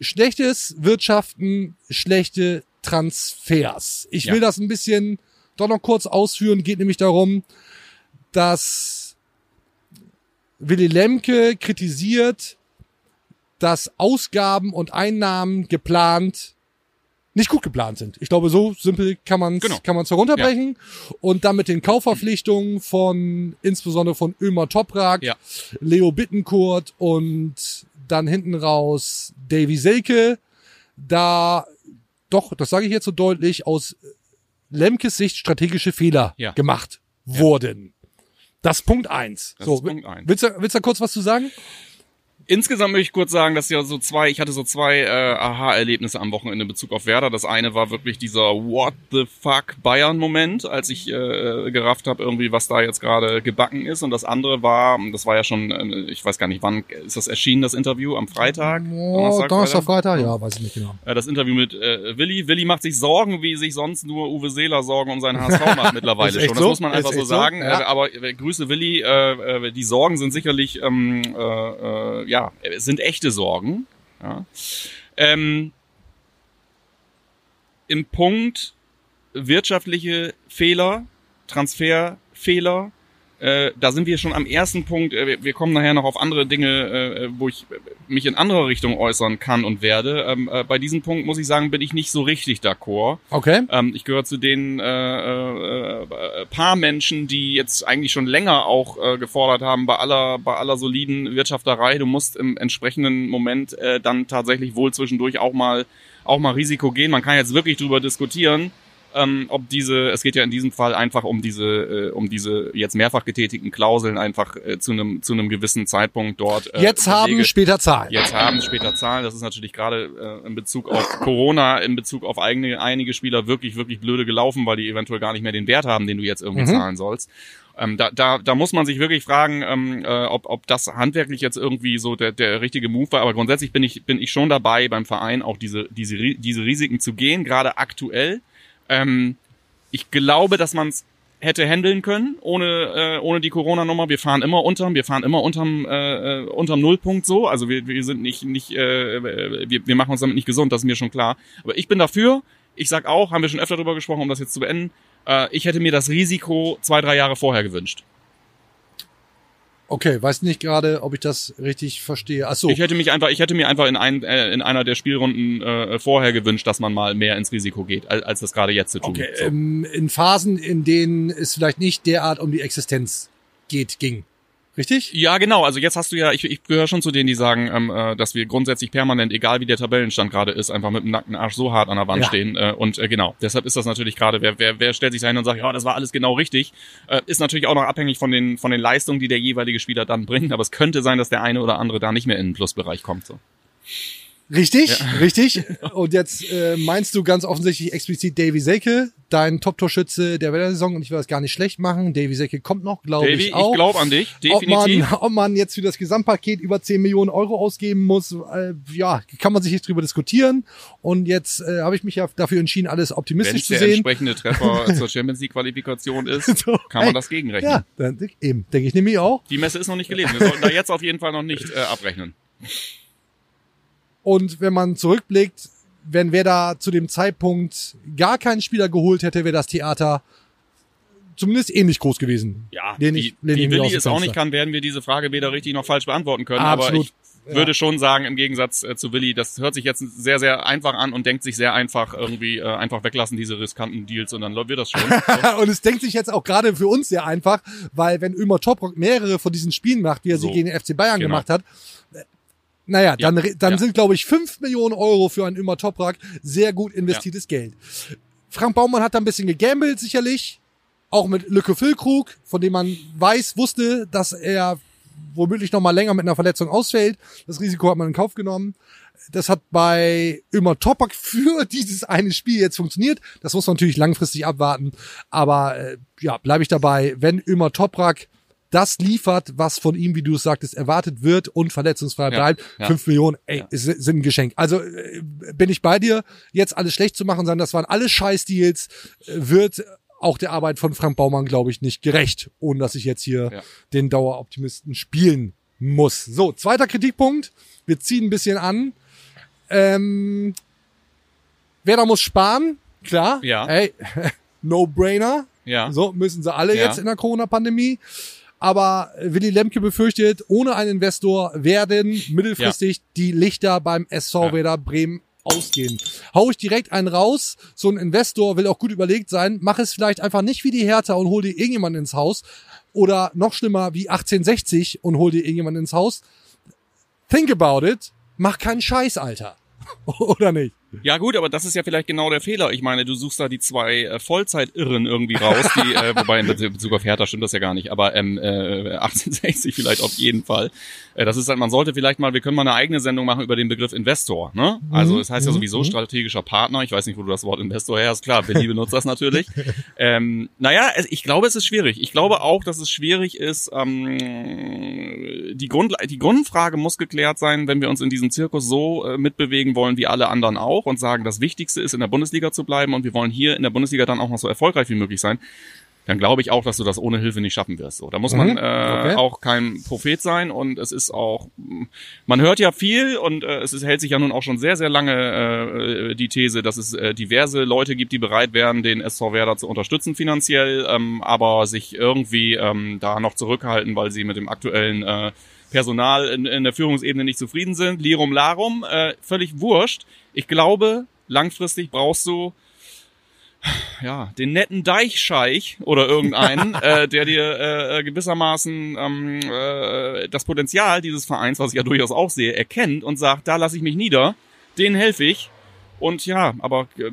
S1: Schlechtes Wirtschaften, schlechte Transfers. Ich
S2: Ja.
S1: will das ein bisschen doch noch kurz ausführen. Geht nämlich darum, dass Willy Lemke kritisiert, dass Ausgaben und Einnahmen geplant nicht gut geplant sind. Ich glaube, so simpel kann man es
S2: Genau.
S1: kann man's herunterbrechen. Und dann mit den Kaufverpflichtungen von insbesondere von Ömer Toprak,
S2: Ja.
S1: Leo Bittencourt und dann hinten raus Davy Selke, da doch, das sage ich jetzt so deutlich, aus Lemkes Sicht strategische Fehler
S2: Ja.
S1: gemacht wurden. Das Punkt eins.
S2: Das
S1: so,
S2: ist Punkt eins.
S1: Willst du, willst du da kurz was zu sagen?
S2: Insgesamt möchte ich kurz sagen, dass ja so zwei, ich hatte so zwei äh, Aha-Erlebnisse am Wochenende in Bezug auf Werder. Das eine war wirklich dieser What the fuck Bayern-Moment, als ich äh, gerafft habe, irgendwie, was da jetzt gerade gebacken ist. Und das andere war, das war ja schon, äh, ich weiß gar nicht, wann ist das erschienen, das Interview? Am Freitag?
S1: Oh, Donnerstag, Freitag? Ja, weiß ich nicht genau.
S2: Äh, das Interview mit äh, Willi. Willi macht sich Sorgen, wie sich sonst nur Uwe Seeler Sorgen um seinen HSV macht mittlerweile schon. Das
S1: so?
S2: muss man einfach so? sagen.
S1: Ja.
S2: Äh, aber äh, Grüße Willi, äh, äh, die Sorgen sind sicherlich, ähm, äh, äh, ja, es sind echte Sorgen. Ja. Ähm, Im Punkt wirtschaftliche Fehler, Transferfehler, äh, da sind wir schon am ersten Punkt. Äh, wir- kommen nachher noch auf andere Dinge, äh, wo ich äh, mich in anderer Richtung äußern kann und werde. Ähm, äh, bei diesem Punkt muss ich sagen, bin ich nicht so richtig d'accord.
S1: Okay.
S2: Ähm, ich gehöre zu den äh, äh, äh, paar Menschen, die jetzt eigentlich schon länger auch äh, gefordert haben, bei aller, bei aller soliden Wirtschafterei, du musst im entsprechenden Moment äh, dann tatsächlich wohl zwischendurch auch mal auch mal Risiko gehen. Man kann jetzt wirklich drüber diskutieren, ähm, ob diese, es geht ja in diesem Fall einfach um diese, äh, um diese jetzt mehrfach getätigten Klauseln einfach äh, zu einem zu einem gewissen Zeitpunkt dort. Äh,
S1: Jetzt haben,
S2: Belege-
S1: später Zahlen.
S2: Jetzt haben später Zahlen. Das ist natürlich gerade äh, in Bezug auf Corona, in Bezug auf eigene, einige Spieler wirklich, wirklich blöde gelaufen, weil die eventuell gar nicht mehr den Wert haben, den du jetzt irgendwie
S1: Mhm.
S2: zahlen sollst. Ähm, da, da, da muss man sich wirklich fragen, ähm, äh, ob, ob das handwerklich jetzt irgendwie so der, der richtige Move war. Aber grundsätzlich bin ich, bin ich schon dabei, beim Verein auch diese, diese, diese Risiken zu gehen, gerade aktuell. Ähm, ich glaube, dass man es hätte handeln können ohne äh, ohne die Corona-Nummer. Wir fahren immer unterm, wir fahren immer unterm äh, äh, unterm Nullpunkt so. Also wir, wir sind nicht nicht äh, wir, wir machen uns damit nicht gesund, das ist mir schon klar. Aber ich bin dafür. Ich sag auch, haben wir schon öfter drüber gesprochen, um das jetzt zu beenden. Äh, ich hätte mir das Risiko zwei drei Jahre vorher gewünscht.
S1: Okay, weiß nicht gerade, ob ich das richtig verstehe. Ach so.
S2: Ich hätte mich einfach, ich hätte mir einfach in, ein, äh, in einer der Spielrunden äh, vorher gewünscht, dass man mal mehr ins Risiko geht, als, als das gerade jetzt zu tun.
S1: Okay,
S2: So.
S1: ähm, in Phasen, in denen es vielleicht nicht derart um die Existenz geht, ging. Richtig?
S2: Ja, genau. Also jetzt hast du ja, ich, ich gehöre schon zu denen, die sagen, ähm, äh, dass wir grundsätzlich permanent, egal wie der Tabellenstand gerade ist, einfach mit dem nackten Arsch so hart an der Wand
S1: Ja.
S2: stehen. Äh, und äh, genau, deshalb ist das natürlich gerade, wer, wer, wer stellt sich da hin und sagt, ja, das war alles genau richtig, äh, ist natürlich auch noch abhängig von den, von den Leistungen, die der jeweilige Spieler dann bringt. Aber es könnte sein, dass der eine oder andere da nicht mehr in den Plusbereich kommt. So.
S1: Richtig, richtig. Und jetzt äh, meinst du ganz offensichtlich explizit Davy Selke, dein Top-Torschütze der Saison und ich will das gar nicht schlecht machen. Davy Selke kommt noch, glaube
S2: Davy,
S1: ich auch.
S2: ich glaube an dich,
S1: ob
S2: definitiv.
S1: man, ob man jetzt für das Gesamtpaket über 10 Millionen Euro ausgeben muss, äh, ja, kann man sich jetzt drüber diskutieren. Und jetzt äh, habe ich mich ja dafür entschieden, alles
S2: Wenn
S1: optimistisch
S2: es
S1: zu
S2: der
S1: sehen.
S2: entsprechende Treffer zur Champions League Qualifikation ist,
S1: So,
S2: kann man
S1: ey,
S2: das gegenrechnen.
S1: Ja, dann, eben, denke ich nämlich auch.
S2: Die Messe ist noch nicht gelesen. Wir sollten da jetzt auf jeden Fall noch nicht äh, abrechnen.
S1: Und wenn man zurückblickt, wenn wer da zu dem Zeitpunkt gar keinen Spieler geholt hätte, wäre das Theater zumindest ähnlich groß gewesen.
S2: Ja, wie,
S1: ich- lehn ich
S2: wie
S1: mich aus
S2: Willi es auch nicht kann, werden wir diese Frage weder richtig noch falsch beantworten können.
S1: Absolut,
S2: Aber ich würde schon sagen, im Gegensatz äh, zu Willi, das hört sich jetzt sehr, sehr einfach an und denkt sich sehr einfach irgendwie äh, einfach weglassen, diese riskanten Deals und dann wird das schon. So.
S1: Und es denkt sich jetzt auch gerade für uns sehr einfach, weil wenn Ömer Toprock mehrere von diesen Spielen macht, wie er sie
S2: So.
S1: gegen den FC Bayern
S2: Genau.
S1: gemacht hat, naja,
S2: Ja,
S1: dann, dann
S2: ja.
S1: sind, glaube ich, fünf Millionen Euro für einen Ömer Toprak sehr gut investiertes Geld. Frank Baumann hat da ein bisschen gegambelt, sicherlich. Auch mit Lücke Füllkrug, von dem man weiß, wusste, dass er womöglich noch mal länger mit einer Verletzung ausfällt. Das Risiko hat man in Kauf genommen. Das hat bei Ömer Topak für dieses eine Spiel jetzt funktioniert. Das muss man natürlich langfristig abwarten. Aber äh, ja, bleibe ich dabei, wenn Ömer Toprak das liefert, was von ihm, wie du es sagtest, erwartet wird und verletzungsfrei
S2: Ja,
S1: bleibt,
S2: ja.
S1: fünf Millionen, ey,
S2: Ja.
S1: sind ein Geschenk. Also äh, bin ich bei dir, jetzt alles schlecht zu machen, sondern das waren alles Scheißdeals, äh, wird auch der Arbeit von Frank Baumann, glaube ich, nicht gerecht, ohne dass ich jetzt hier
S2: Ja.
S1: den Daueroptimisten spielen muss. So, zweiter Kritikpunkt. Wir ziehen ein bisschen an. Ähm, wer da muss sparen, klar.
S2: Ja.
S1: Ey, No-Brainer.
S2: Ja.
S1: So müssen sie alle
S2: Ja.
S1: jetzt in der Corona-Pandemie. Aber Willy Lemke befürchtet, ohne einen Investor werden mittelfristig die Lichter beim SV
S2: Ja.
S1: Werder Bremen ausgehen. Hau ich direkt einen raus. So ein Investor will auch gut überlegt sein. Mach es vielleicht einfach nicht wie die Hertha und hol dir irgendjemanden ins Haus. Oder noch schlimmer wie 1860 und hol dir irgendjemanden ins Haus. Think about it. Mach keinen Scheiß, Alter. Oder nicht?
S2: Ja gut, aber das ist ja vielleicht genau der Fehler. Ich meine, du suchst da die zwei äh, Vollzeitirren irgendwie raus, die, äh, wobei in Bezug auf Hertha stimmt das ja gar nicht, aber ähm, äh, 1860 vielleicht auf jeden Fall. Äh, das ist halt, man sollte vielleicht mal, wir können mal eine eigene Sendung machen über den Begriff Investor. Ne? Also es heißt ja sowieso strategischer Partner. Ich weiß nicht, wo du das Wort Investor her hast. Klar, Billy benutzt das natürlich. ähm, naja, ich glaube, es ist schwierig. Ich glaube auch, dass es schwierig ist. Ähm, die, Grund, die Grundfrage muss geklärt sein, wenn wir uns in diesem Zirkus so äh, mitbewegen wollen wie alle anderen auch und sagen, das Wichtigste ist, in der Bundesliga zu bleiben und wir wollen hier in der Bundesliga dann auch noch so erfolgreich wie möglich sein dann glaube ich auch, dass du das ohne Hilfe nicht schaffen wirst. So, da muss man
S1: Mhm,
S2: äh,
S1: okay.
S2: auch kein Prophet sein und es ist auch, man hört ja viel und äh, es ist, hält sich ja nun auch schon sehr, sehr lange äh, die These, dass es äh, diverse Leute gibt, die bereit wären, den SV Werder zu unterstützen finanziell, ähm, aber sich irgendwie ähm, da noch zurückhalten, weil sie mit dem aktuellen äh, Personal in, in der Führungsebene nicht zufrieden sind. Lirum Larum, äh, völlig wurscht. Ich glaube, langfristig brauchst du ja, den netten Deichscheich oder irgendeinen, äh, der dir äh, gewissermaßen ähm, äh, das Potenzial dieses Vereins, was ich ja durchaus auch sehe, erkennt und sagt, da lasse ich mich nieder, den helfe ich. Und ja, aber äh,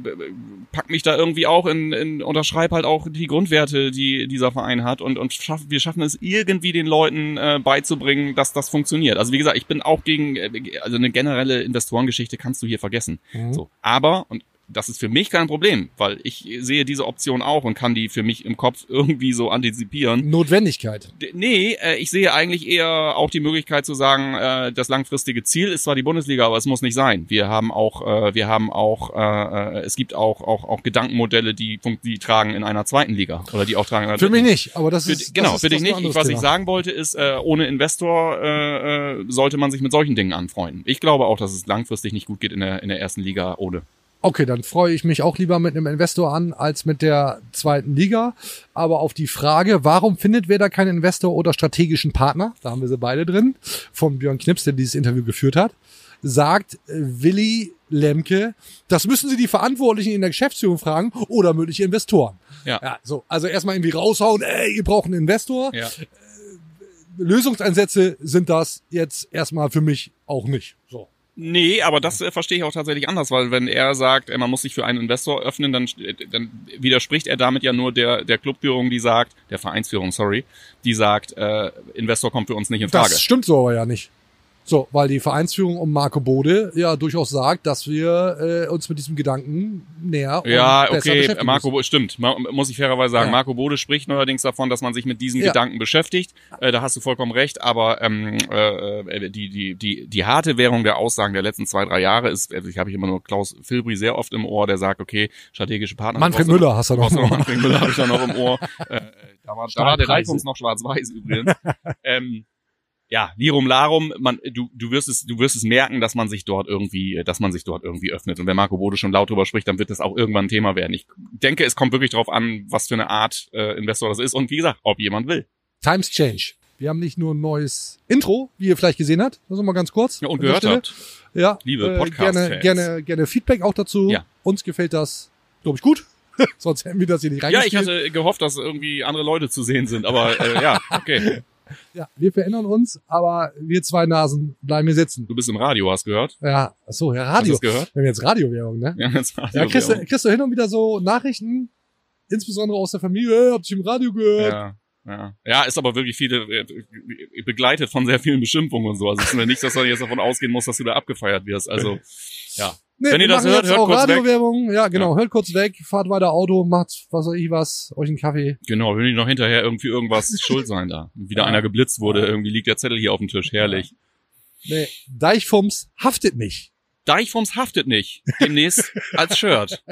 S2: pack mich da irgendwie auch in, in unterschreib halt auch die Grundwerte, die dieser Verein hat und und schaff, wir schaffen es irgendwie den Leuten äh, beizubringen, dass das funktioniert. Also wie gesagt, ich bin auch gegen äh, also eine generelle Investorengeschichte kannst du hier vergessen. So, aber und das ist für mich kein Problem, weil ich sehe diese Option auch und kann die für mich im Kopf irgendwie so antizipieren.
S1: Notwendigkeit.
S2: Nee, äh, ich sehe eigentlich eher auch die Möglichkeit zu sagen, äh, das langfristige Ziel ist zwar die Bundesliga, aber es muss nicht sein. Wir haben auch, äh, wir haben auch, äh, äh, es gibt auch auch auch Gedankenmodelle, die die tragen in einer zweiten Liga oder die auch tragen in einer
S1: Für mich nicht, aber das
S2: Für,
S1: ist
S2: genau,
S1: das
S2: für dich nicht. Ich, was ich
S1: Thema.
S2: sagen wollte, ist, äh, ohne Investor äh, äh, sollte man sich mit solchen Dingen anfreunden. Ich glaube auch, dass es langfristig nicht gut geht in der in der ersten Liga ohne.
S1: Okay, dann freue ich mich auch lieber mit einem Investor an als mit der zweiten Liga. Aber auf die Frage, warum findet wer da keinen Investor oder strategischen Partner, da haben wir sie beide drin, von Björn Knips, der dieses Interview geführt hat, sagt äh, Willi Lemke, das müssen Sie die Verantwortlichen in der Geschäftsführung fragen oder mögliche Investoren.
S2: Ja.
S1: Ja, so, also erstmal irgendwie raushauen, ey, ihr braucht einen Investor.
S2: Ja.
S1: Lösungsansätze sind das jetzt erstmal für mich auch nicht. So.
S2: Nee, aber das äh, verstehe ich auch tatsächlich anders, weil wenn er sagt, äh, man muss sich für einen Investor öffnen, dann, äh, dann widerspricht er damit ja nur der, der Clubführung, die sagt, der Vereinsführung, sorry, die sagt, äh, Investor kommt für uns nicht in Frage.
S1: Das stimmt so aber ja nicht. So, weil die Vereinsführung um Marco Bode ja durchaus sagt, dass wir äh, uns mit diesem Gedanken näher und
S2: Ja,
S1: besser
S2: okay,
S1: beschäftigen
S2: Marco,
S1: müssen.
S2: Bo- stimmt, muss ich fairerweise sagen.
S1: Ja.
S2: Marco Bode spricht neuerdings davon, dass man sich mit diesen
S1: Ja.
S2: Gedanken beschäftigt. Äh, da hast du vollkommen recht, aber ähm, äh, äh, die, die, die, die harte Währung der Aussagen der letzten zwei, drei Jahre ist, also ich habe ich immer nur Klaus Filbri sehr oft im Ohr, der sagt, okay, strategische Partner.
S1: Manfred Müller hast du noch.
S2: noch. Manfred Müller habe ich da noch im Ohr. Äh, da war, da war der. Deichfunks noch schwarz-weiß übrigens. ähm, ja, Lirum Larum, man, du, du wirst es, du wirst es merken, dass man sich dort irgendwie, dass man sich dort irgendwie öffnet. Und wenn Marco Bode schon laut drüber spricht, dann wird das auch irgendwann ein Thema werden. Ich denke, es kommt wirklich drauf an, was für eine Art äh, Investor das ist und wie gesagt, ob jemand will.
S1: Times Change. Wir haben nicht nur ein neues Intro, wie ihr vielleicht gesehen habt. Das ist mal ganz kurz.
S2: Ja, und gehört habt.
S1: Ja,
S2: Liebe
S1: äh,
S2: Podcast-Fans.
S1: gerne, gerne, gerne Feedback auch dazu.
S2: Ja.
S1: Uns gefällt das, glaube ich, gut. Sonst hätten wir das hier nicht
S2: Ja, ich
S1: reingespielt.
S2: hatte gehofft, dass irgendwie andere Leute zu sehen sind, aber äh, ja, okay.
S1: ja, wir verändern uns, aber wir zwei Nasen bleiben hier sitzen.
S2: Du bist im Radio, hast gehört?
S1: Ja, so, ja,
S2: Hast
S1: Radio.
S2: du das gehört?
S1: Wir haben jetzt Radiowerbung, ne?
S2: Ja, das Radio
S1: Ja, kriegst du, kriegst du hin und wieder so Nachrichten, insbesondere aus der Familie, hey, habt ihr im Radio gehört?
S2: Ja. Ja. ja, ist aber wirklich viele, äh, begleitet von sehr vielen Beschimpfungen und so. Also es ist mir nicht, dass man jetzt davon ausgehen muss, dass du da abgefeiert wirst. Also, ja.
S1: Nee,
S2: Wenn ihr das hört, hört
S1: auch
S2: kurz weg.
S1: Radiowerbung. Ja, genau, hört kurz weg, fahrt weiter Auto, macht was weiß ich was, euch einen Kaffee.
S2: Genau, will ich noch hinterher irgendwie irgendwas schuld sein da. Wieder einer geblitzt wurde, irgendwie liegt der Zettel hier auf dem Tisch. Herrlich.
S1: Nee, Deichfums haftet nicht.
S2: Deichfums haftet nicht. Demnächst als Shirt.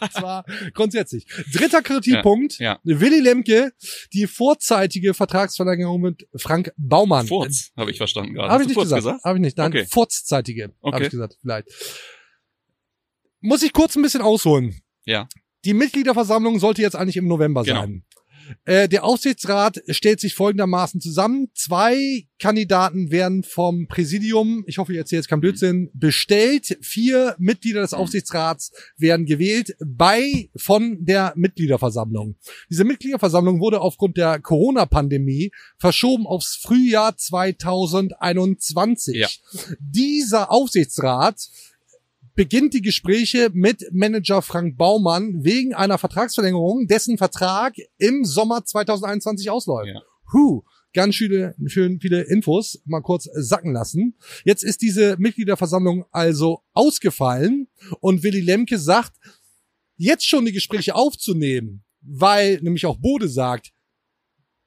S1: Das war grundsätzlich. Dritter Kritikpunkt.
S2: Ja,
S1: Willi Lemke, die vorzeitige Vertragsverlängerung mit Frank Baumann.
S2: Furz, habe ich verstanden gerade.
S1: Habe ich nicht
S2: Furz
S1: gesagt. Habe ich nicht. Nein,
S2: Okay.
S1: vorzeitige. Habe
S2: Okay.
S1: ich gesagt, vielleicht. Muss ich kurz ein bisschen ausholen.
S2: Ja.
S1: Die Mitgliederversammlung sollte jetzt eigentlich im November
S2: Genau.
S1: sein. Äh, der Aufsichtsrat stellt sich folgendermaßen zusammen. Zwei Kandidaten werden vom Präsidium, ich hoffe, ich erzähle jetzt keinen Blödsinn, bestellt. Vier Mitglieder des Aufsichtsrats werden gewählt bei von der Mitgliederversammlung. Diese Mitgliederversammlung wurde aufgrund der Corona-Pandemie verschoben aufs Frühjahr 2021.
S2: Ja.
S1: Dieser Aufsichtsrat beginnt die Gespräche mit Manager Frank Baumann wegen einer Vertragsverlängerung, dessen Vertrag im Sommer 2021 ausläuft.
S2: Ja.
S1: Huh, ganz schöne, schön viele Infos mal kurz sacken lassen. Jetzt ist diese Mitgliederversammlung also ausgefallen und Willy Lemke sagt, jetzt schon die Gespräche aufzunehmen, weil nämlich auch Bode sagt,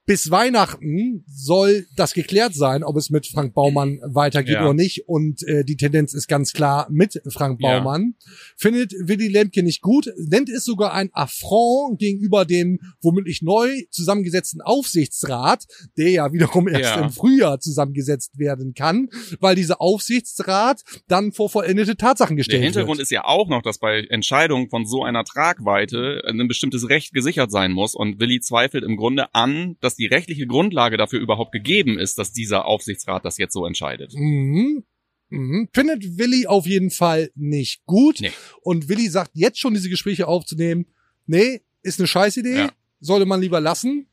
S1: bis Weihnachten soll das geklärt sein, ob es mit Frank Baumann weitergeht
S2: Ja.
S1: oder nicht. Und äh, die Tendenz ist ganz klar mit Frank
S2: Ja.
S1: Baumann. Findet Willy Lemke nicht gut, nennt es sogar ein Affront gegenüber dem womöglich neu zusammengesetzten Aufsichtsrat, der ja wiederum erst
S2: Ja.
S1: im Frühjahr zusammengesetzt werden kann, weil dieser Aufsichtsrat dann vor vollendete Tatsachen
S2: Der
S1: gestellt
S2: Hintergrund
S1: wird.
S2: ist ja auch noch, dass bei Entscheidungen von so einer Tragweite ein bestimmtes Recht gesichert sein muss. Und Willi zweifelt im Grunde an, dass die rechtliche Grundlage dafür überhaupt gegeben ist, dass dieser Aufsichtsrat das jetzt so entscheidet.
S1: Mhm. Mhm. Findet Willi auf jeden Fall nicht gut.
S2: Nee.
S1: Und Willi sagt jetzt schon diese Gespräche aufzunehmen. Nee, ist eine Scheißidee.
S2: Ja.
S1: Sollte man lieber lassen.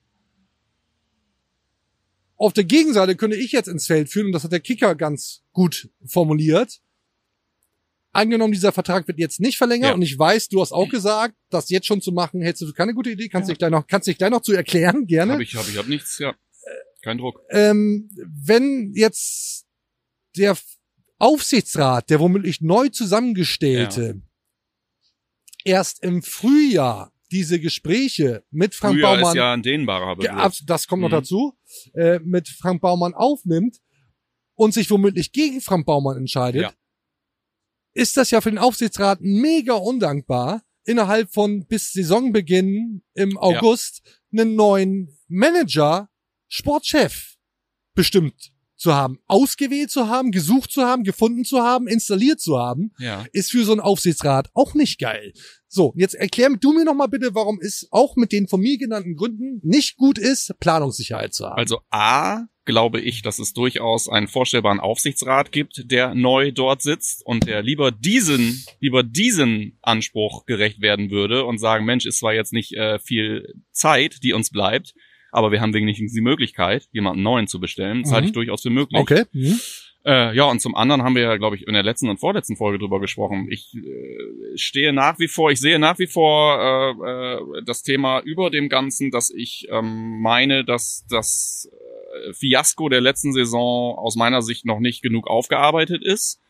S1: Auf der Gegenseite könnte ich jetzt ins Feld führen, und das hat der Kicker ganz gut formuliert. Angenommen, dieser Vertrag wird jetzt nicht verlängert
S2: Ja.
S1: und ich weiß, du hast auch gesagt, das jetzt schon zu machen, hättest du für keine gute Idee. Kannst dich gleich noch, kannst dich gleich noch zu erklären, gerne.
S2: Habe ich, habe ich, hab nichts, ja. Kein Druck.
S1: ähm, wenn jetzt der Aufsichtsrat, der womöglich neu zusammengestellte, erst im Frühjahr diese Gespräche mit Frank
S2: Früher
S1: Baumann,
S2: ist ja ein dehnbarer Begriff.
S1: Ja, das kommt noch
S2: Mhm.
S1: dazu, äh, mit Frank Baumann aufnimmt und sich womöglich gegen Frank Baumann entscheidet,
S2: Ja.
S1: Ist das ja für den Aufsichtsrat mega undankbar, innerhalb von bis Saisonbeginn im August einen neuen Manager, Sportchef bestimmt zu haben, ausgewählt zu haben, gesucht zu haben, gefunden zu haben, installiert zu haben,
S2: Ja.
S1: ist für so einen Aufsichtsrat auch nicht geil. So, jetzt erklär du mir noch mal bitte, warum es auch mit den von mir genannten Gründen nicht gut ist, Planungssicherheit zu haben.
S2: Also A, glaube ich, dass es durchaus einen vorstellbaren Aufsichtsrat gibt, der neu dort sitzt und der lieber diesen, lieber diesen Anspruch gerecht werden würde und sagen, Mensch, ist zwar jetzt nicht äh, viel Zeit, die uns bleibt, aber wir haben wenigstens die Möglichkeit, jemanden neuen zu bestellen. Das
S1: Mhm.
S2: halte ich durchaus für möglich.
S1: okay. Mhm.
S2: Äh, ja, und zum anderen haben wir ja, glaube ich, in der letzten und vorletzten Folge drüber gesprochen. Ich äh, stehe nach wie vor, ich sehe nach wie vor äh, äh, das Thema über dem Ganzen, dass ich ähm, meine, dass das äh, Fiasko der letzten Saison aus meiner Sicht noch nicht genug aufgearbeitet ist.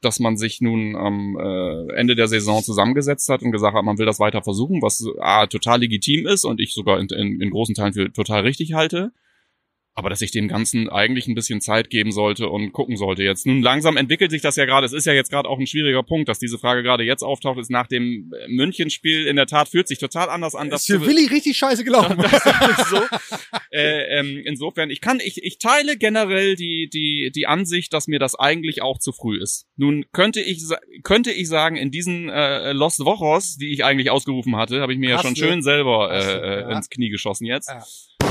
S2: Dass man sich nun am äh, Ende der Saison zusammengesetzt hat und gesagt hat, man will das weiter versuchen, was A, total legitim ist und ich sogar in, in, in großen Teilen für total richtig halte aber dass ich dem Ganzen eigentlich ein bisschen Zeit geben sollte und gucken sollte jetzt. Nun langsam entwickelt sich das ja gerade. Es ist ja jetzt gerade auch ein schwieriger Punkt, dass diese Frage gerade jetzt auftaucht, ist nach dem äh, Münchenspiel in der Tat fühlt sich total anders an.
S1: Das ist für Willi richtig scheiße gelaufen.
S2: so. Äh, ähm, insofern, ich kann, ich, ich teile generell die, die, die Ansicht, dass mir das eigentlich auch zu früh ist. Nun könnte ich, könnte ich sagen, in diesen äh, Lost Wochos, die ich eigentlich ausgerufen hatte, habe ich mir ja
S1: Hast
S2: schon schön selber äh, äh,
S1: ja.
S2: ins Knie geschossen jetzt.
S1: Ja.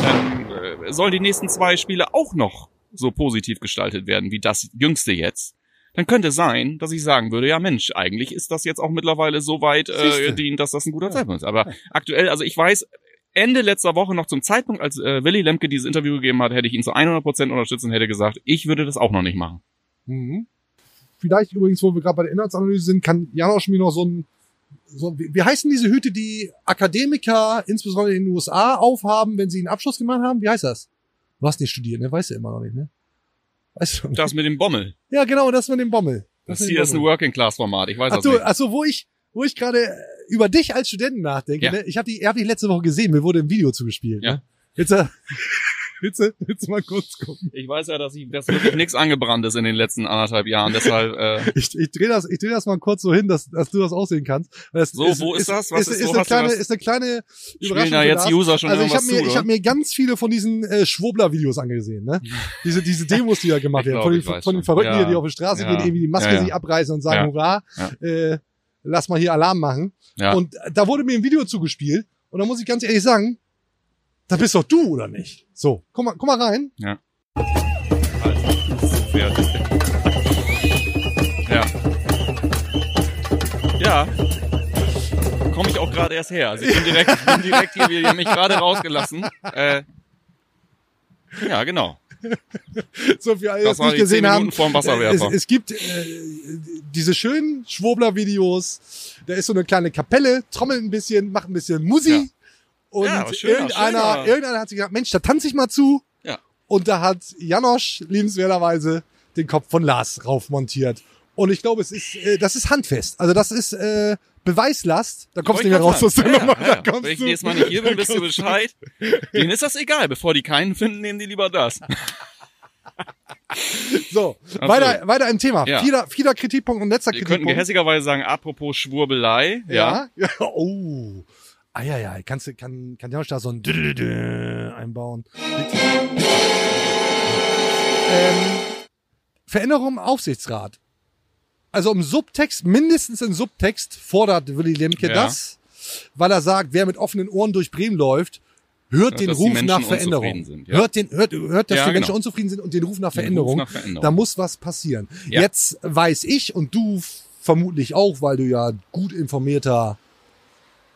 S2: Dann äh, sollen die nächsten zwei Spiele auch noch so positiv gestaltet werden wie das jüngste jetzt. Dann könnte sein, dass ich sagen würde, ja Mensch, eigentlich ist das jetzt auch mittlerweile so weit äh, gedient, dass das ein guter Zeitpunkt ist. Aber aktuell, also ich weiß, Ende letzter Woche noch zum Zeitpunkt, als äh, Willy Lemke dieses Interview gegeben hat, hätte ich ihn zu 100% unterstützt und hätte gesagt, ich würde das auch noch nicht machen.
S1: Mhm. Vielleicht übrigens, wo wir gerade bei der Inhaltsanalyse sind, kann Janosch mir noch so ein, so, wie wie heißen diese Hüte, die Akademiker, insbesondere in den USA, aufhaben, wenn sie einen Abschluss gemacht haben? Wie heißt das? Du hast nicht studiert, ne? Weißt du immer noch nicht, ne? Weißt du?
S2: Das mit dem Bommel.
S1: Ja, genau, das mit dem Bommel.
S2: Das
S1: dem
S2: hier ist ein. Working-Class-Format, ich weiß
S1: Ach
S2: das
S1: du,
S2: nicht.
S1: ach so, wo ich, wo ich gerade äh, über dich als Studenten nachdenke,
S2: Ja.
S1: ne? Ich habe die, hab dich letzte Woche gesehen, mir wurde ein Video zugespielt.
S2: Ja.
S1: Ne? Willst du, willst du, willst du mal kurz gucken?
S2: Ich weiß ja, dass, ich, dass wirklich nichts angebrannt ist in den letzten anderthalb Jahren, deshalb... Äh,
S1: Ich, ich drehe das, ich dreh das mal kurz so hin, dass, dass du das aussehen kannst. Das
S2: So, wo ist das? Was
S1: ist,
S2: ist
S1: ist,
S2: so?
S1: eine kleine, ist eine kleine Überraschung.
S2: da jetzt. User schon
S1: also ich habe mir,
S2: zu,
S1: ich habe mir ganz viele von diesen äh, Schwurbler-Videos angesehen, ne? Diese, diese Demos, die da gemacht werden, von den, von den. Verrückten
S2: Ja.
S1: hier, die auf die Straße
S2: Ja.
S1: gehen, irgendwie die Maske
S2: Ja,
S1: sich abreißen und sagen, hurra, äh, lass mal hier Alarm machen.
S2: ja.
S1: Und da wurde mir ein Video zugespielt und da muss ich ganz ehrlich sagen, da bist doch du, oder nicht? So, komm mal, komm mal rein.
S2: Fertig. Ja. Ja. Komme ich auch gerade erst her. Also ich bin direkt, ich bin direkt hier, wir haben mich gerade rausgelassen. Äh, ja, genau.
S1: so für alle,
S2: Das
S1: nicht gesehen haben.
S2: Vorm
S1: Es,
S2: Wasserwerfer.
S1: es gibt äh, diese schönen Schwurbler-Videos. Da ist so eine kleine Kapelle, trommelt ein bisschen, macht ein bisschen Musi.
S2: Ja.
S1: Und
S2: Ja, schöner,
S1: irgendeiner,
S2: schöner.
S1: irgendeiner hat sich gedacht, Mensch, da tanze ich mal zu.
S2: Ja.
S1: Und da hat Janosch liebenswerterweise den Kopf von Lars raufmontiert. Und ich glaube, es ist, äh, das ist handfest. Also das ist äh, Beweislast. Da kommst du nicht mehr raus aus der
S2: ja,
S1: Nummer.
S2: ja, ja.
S1: Da kommst
S2: Wenn ich
S1: du-
S2: nächstes Mal nicht hier bin, wisst ihr Bescheid. Denen ist das egal. Bevor die keinen finden, nehmen die lieber das.
S1: So, weiter, weiter im Thema.
S2: Ja.
S1: Vierter, vierter Kritikpunkt und letzter
S2: Wir könnten
S1: Kritikpunkt.
S2: gehässigerweise sagen, apropos Schwurbelei. Ja.
S1: Ja. ja. Oh. Ah ja, ja. Kannst du, kann, kann Janosch da so ein einbauen. Ähm, Veränderung im Aufsichtsrat. Also im Subtext, mindestens im Subtext fordert Willy Lemke
S2: Ja.
S1: das, weil er sagt, wer mit offenen Ohren durch Bremen läuft, hört
S2: Ja,
S1: den Ruf nach Veränderung.
S2: sind, ja.
S1: Hört den, hört, hört, dass
S2: Ja,
S1: die Menschen
S2: genau.
S1: unzufrieden sind und den Ruf nach
S2: Den Ruf
S1: Veränderung.
S2: nach Veränderung.
S1: Da muss was passieren. Jetzt weiß ich und du vermutlich auch, weil du ja gut informierter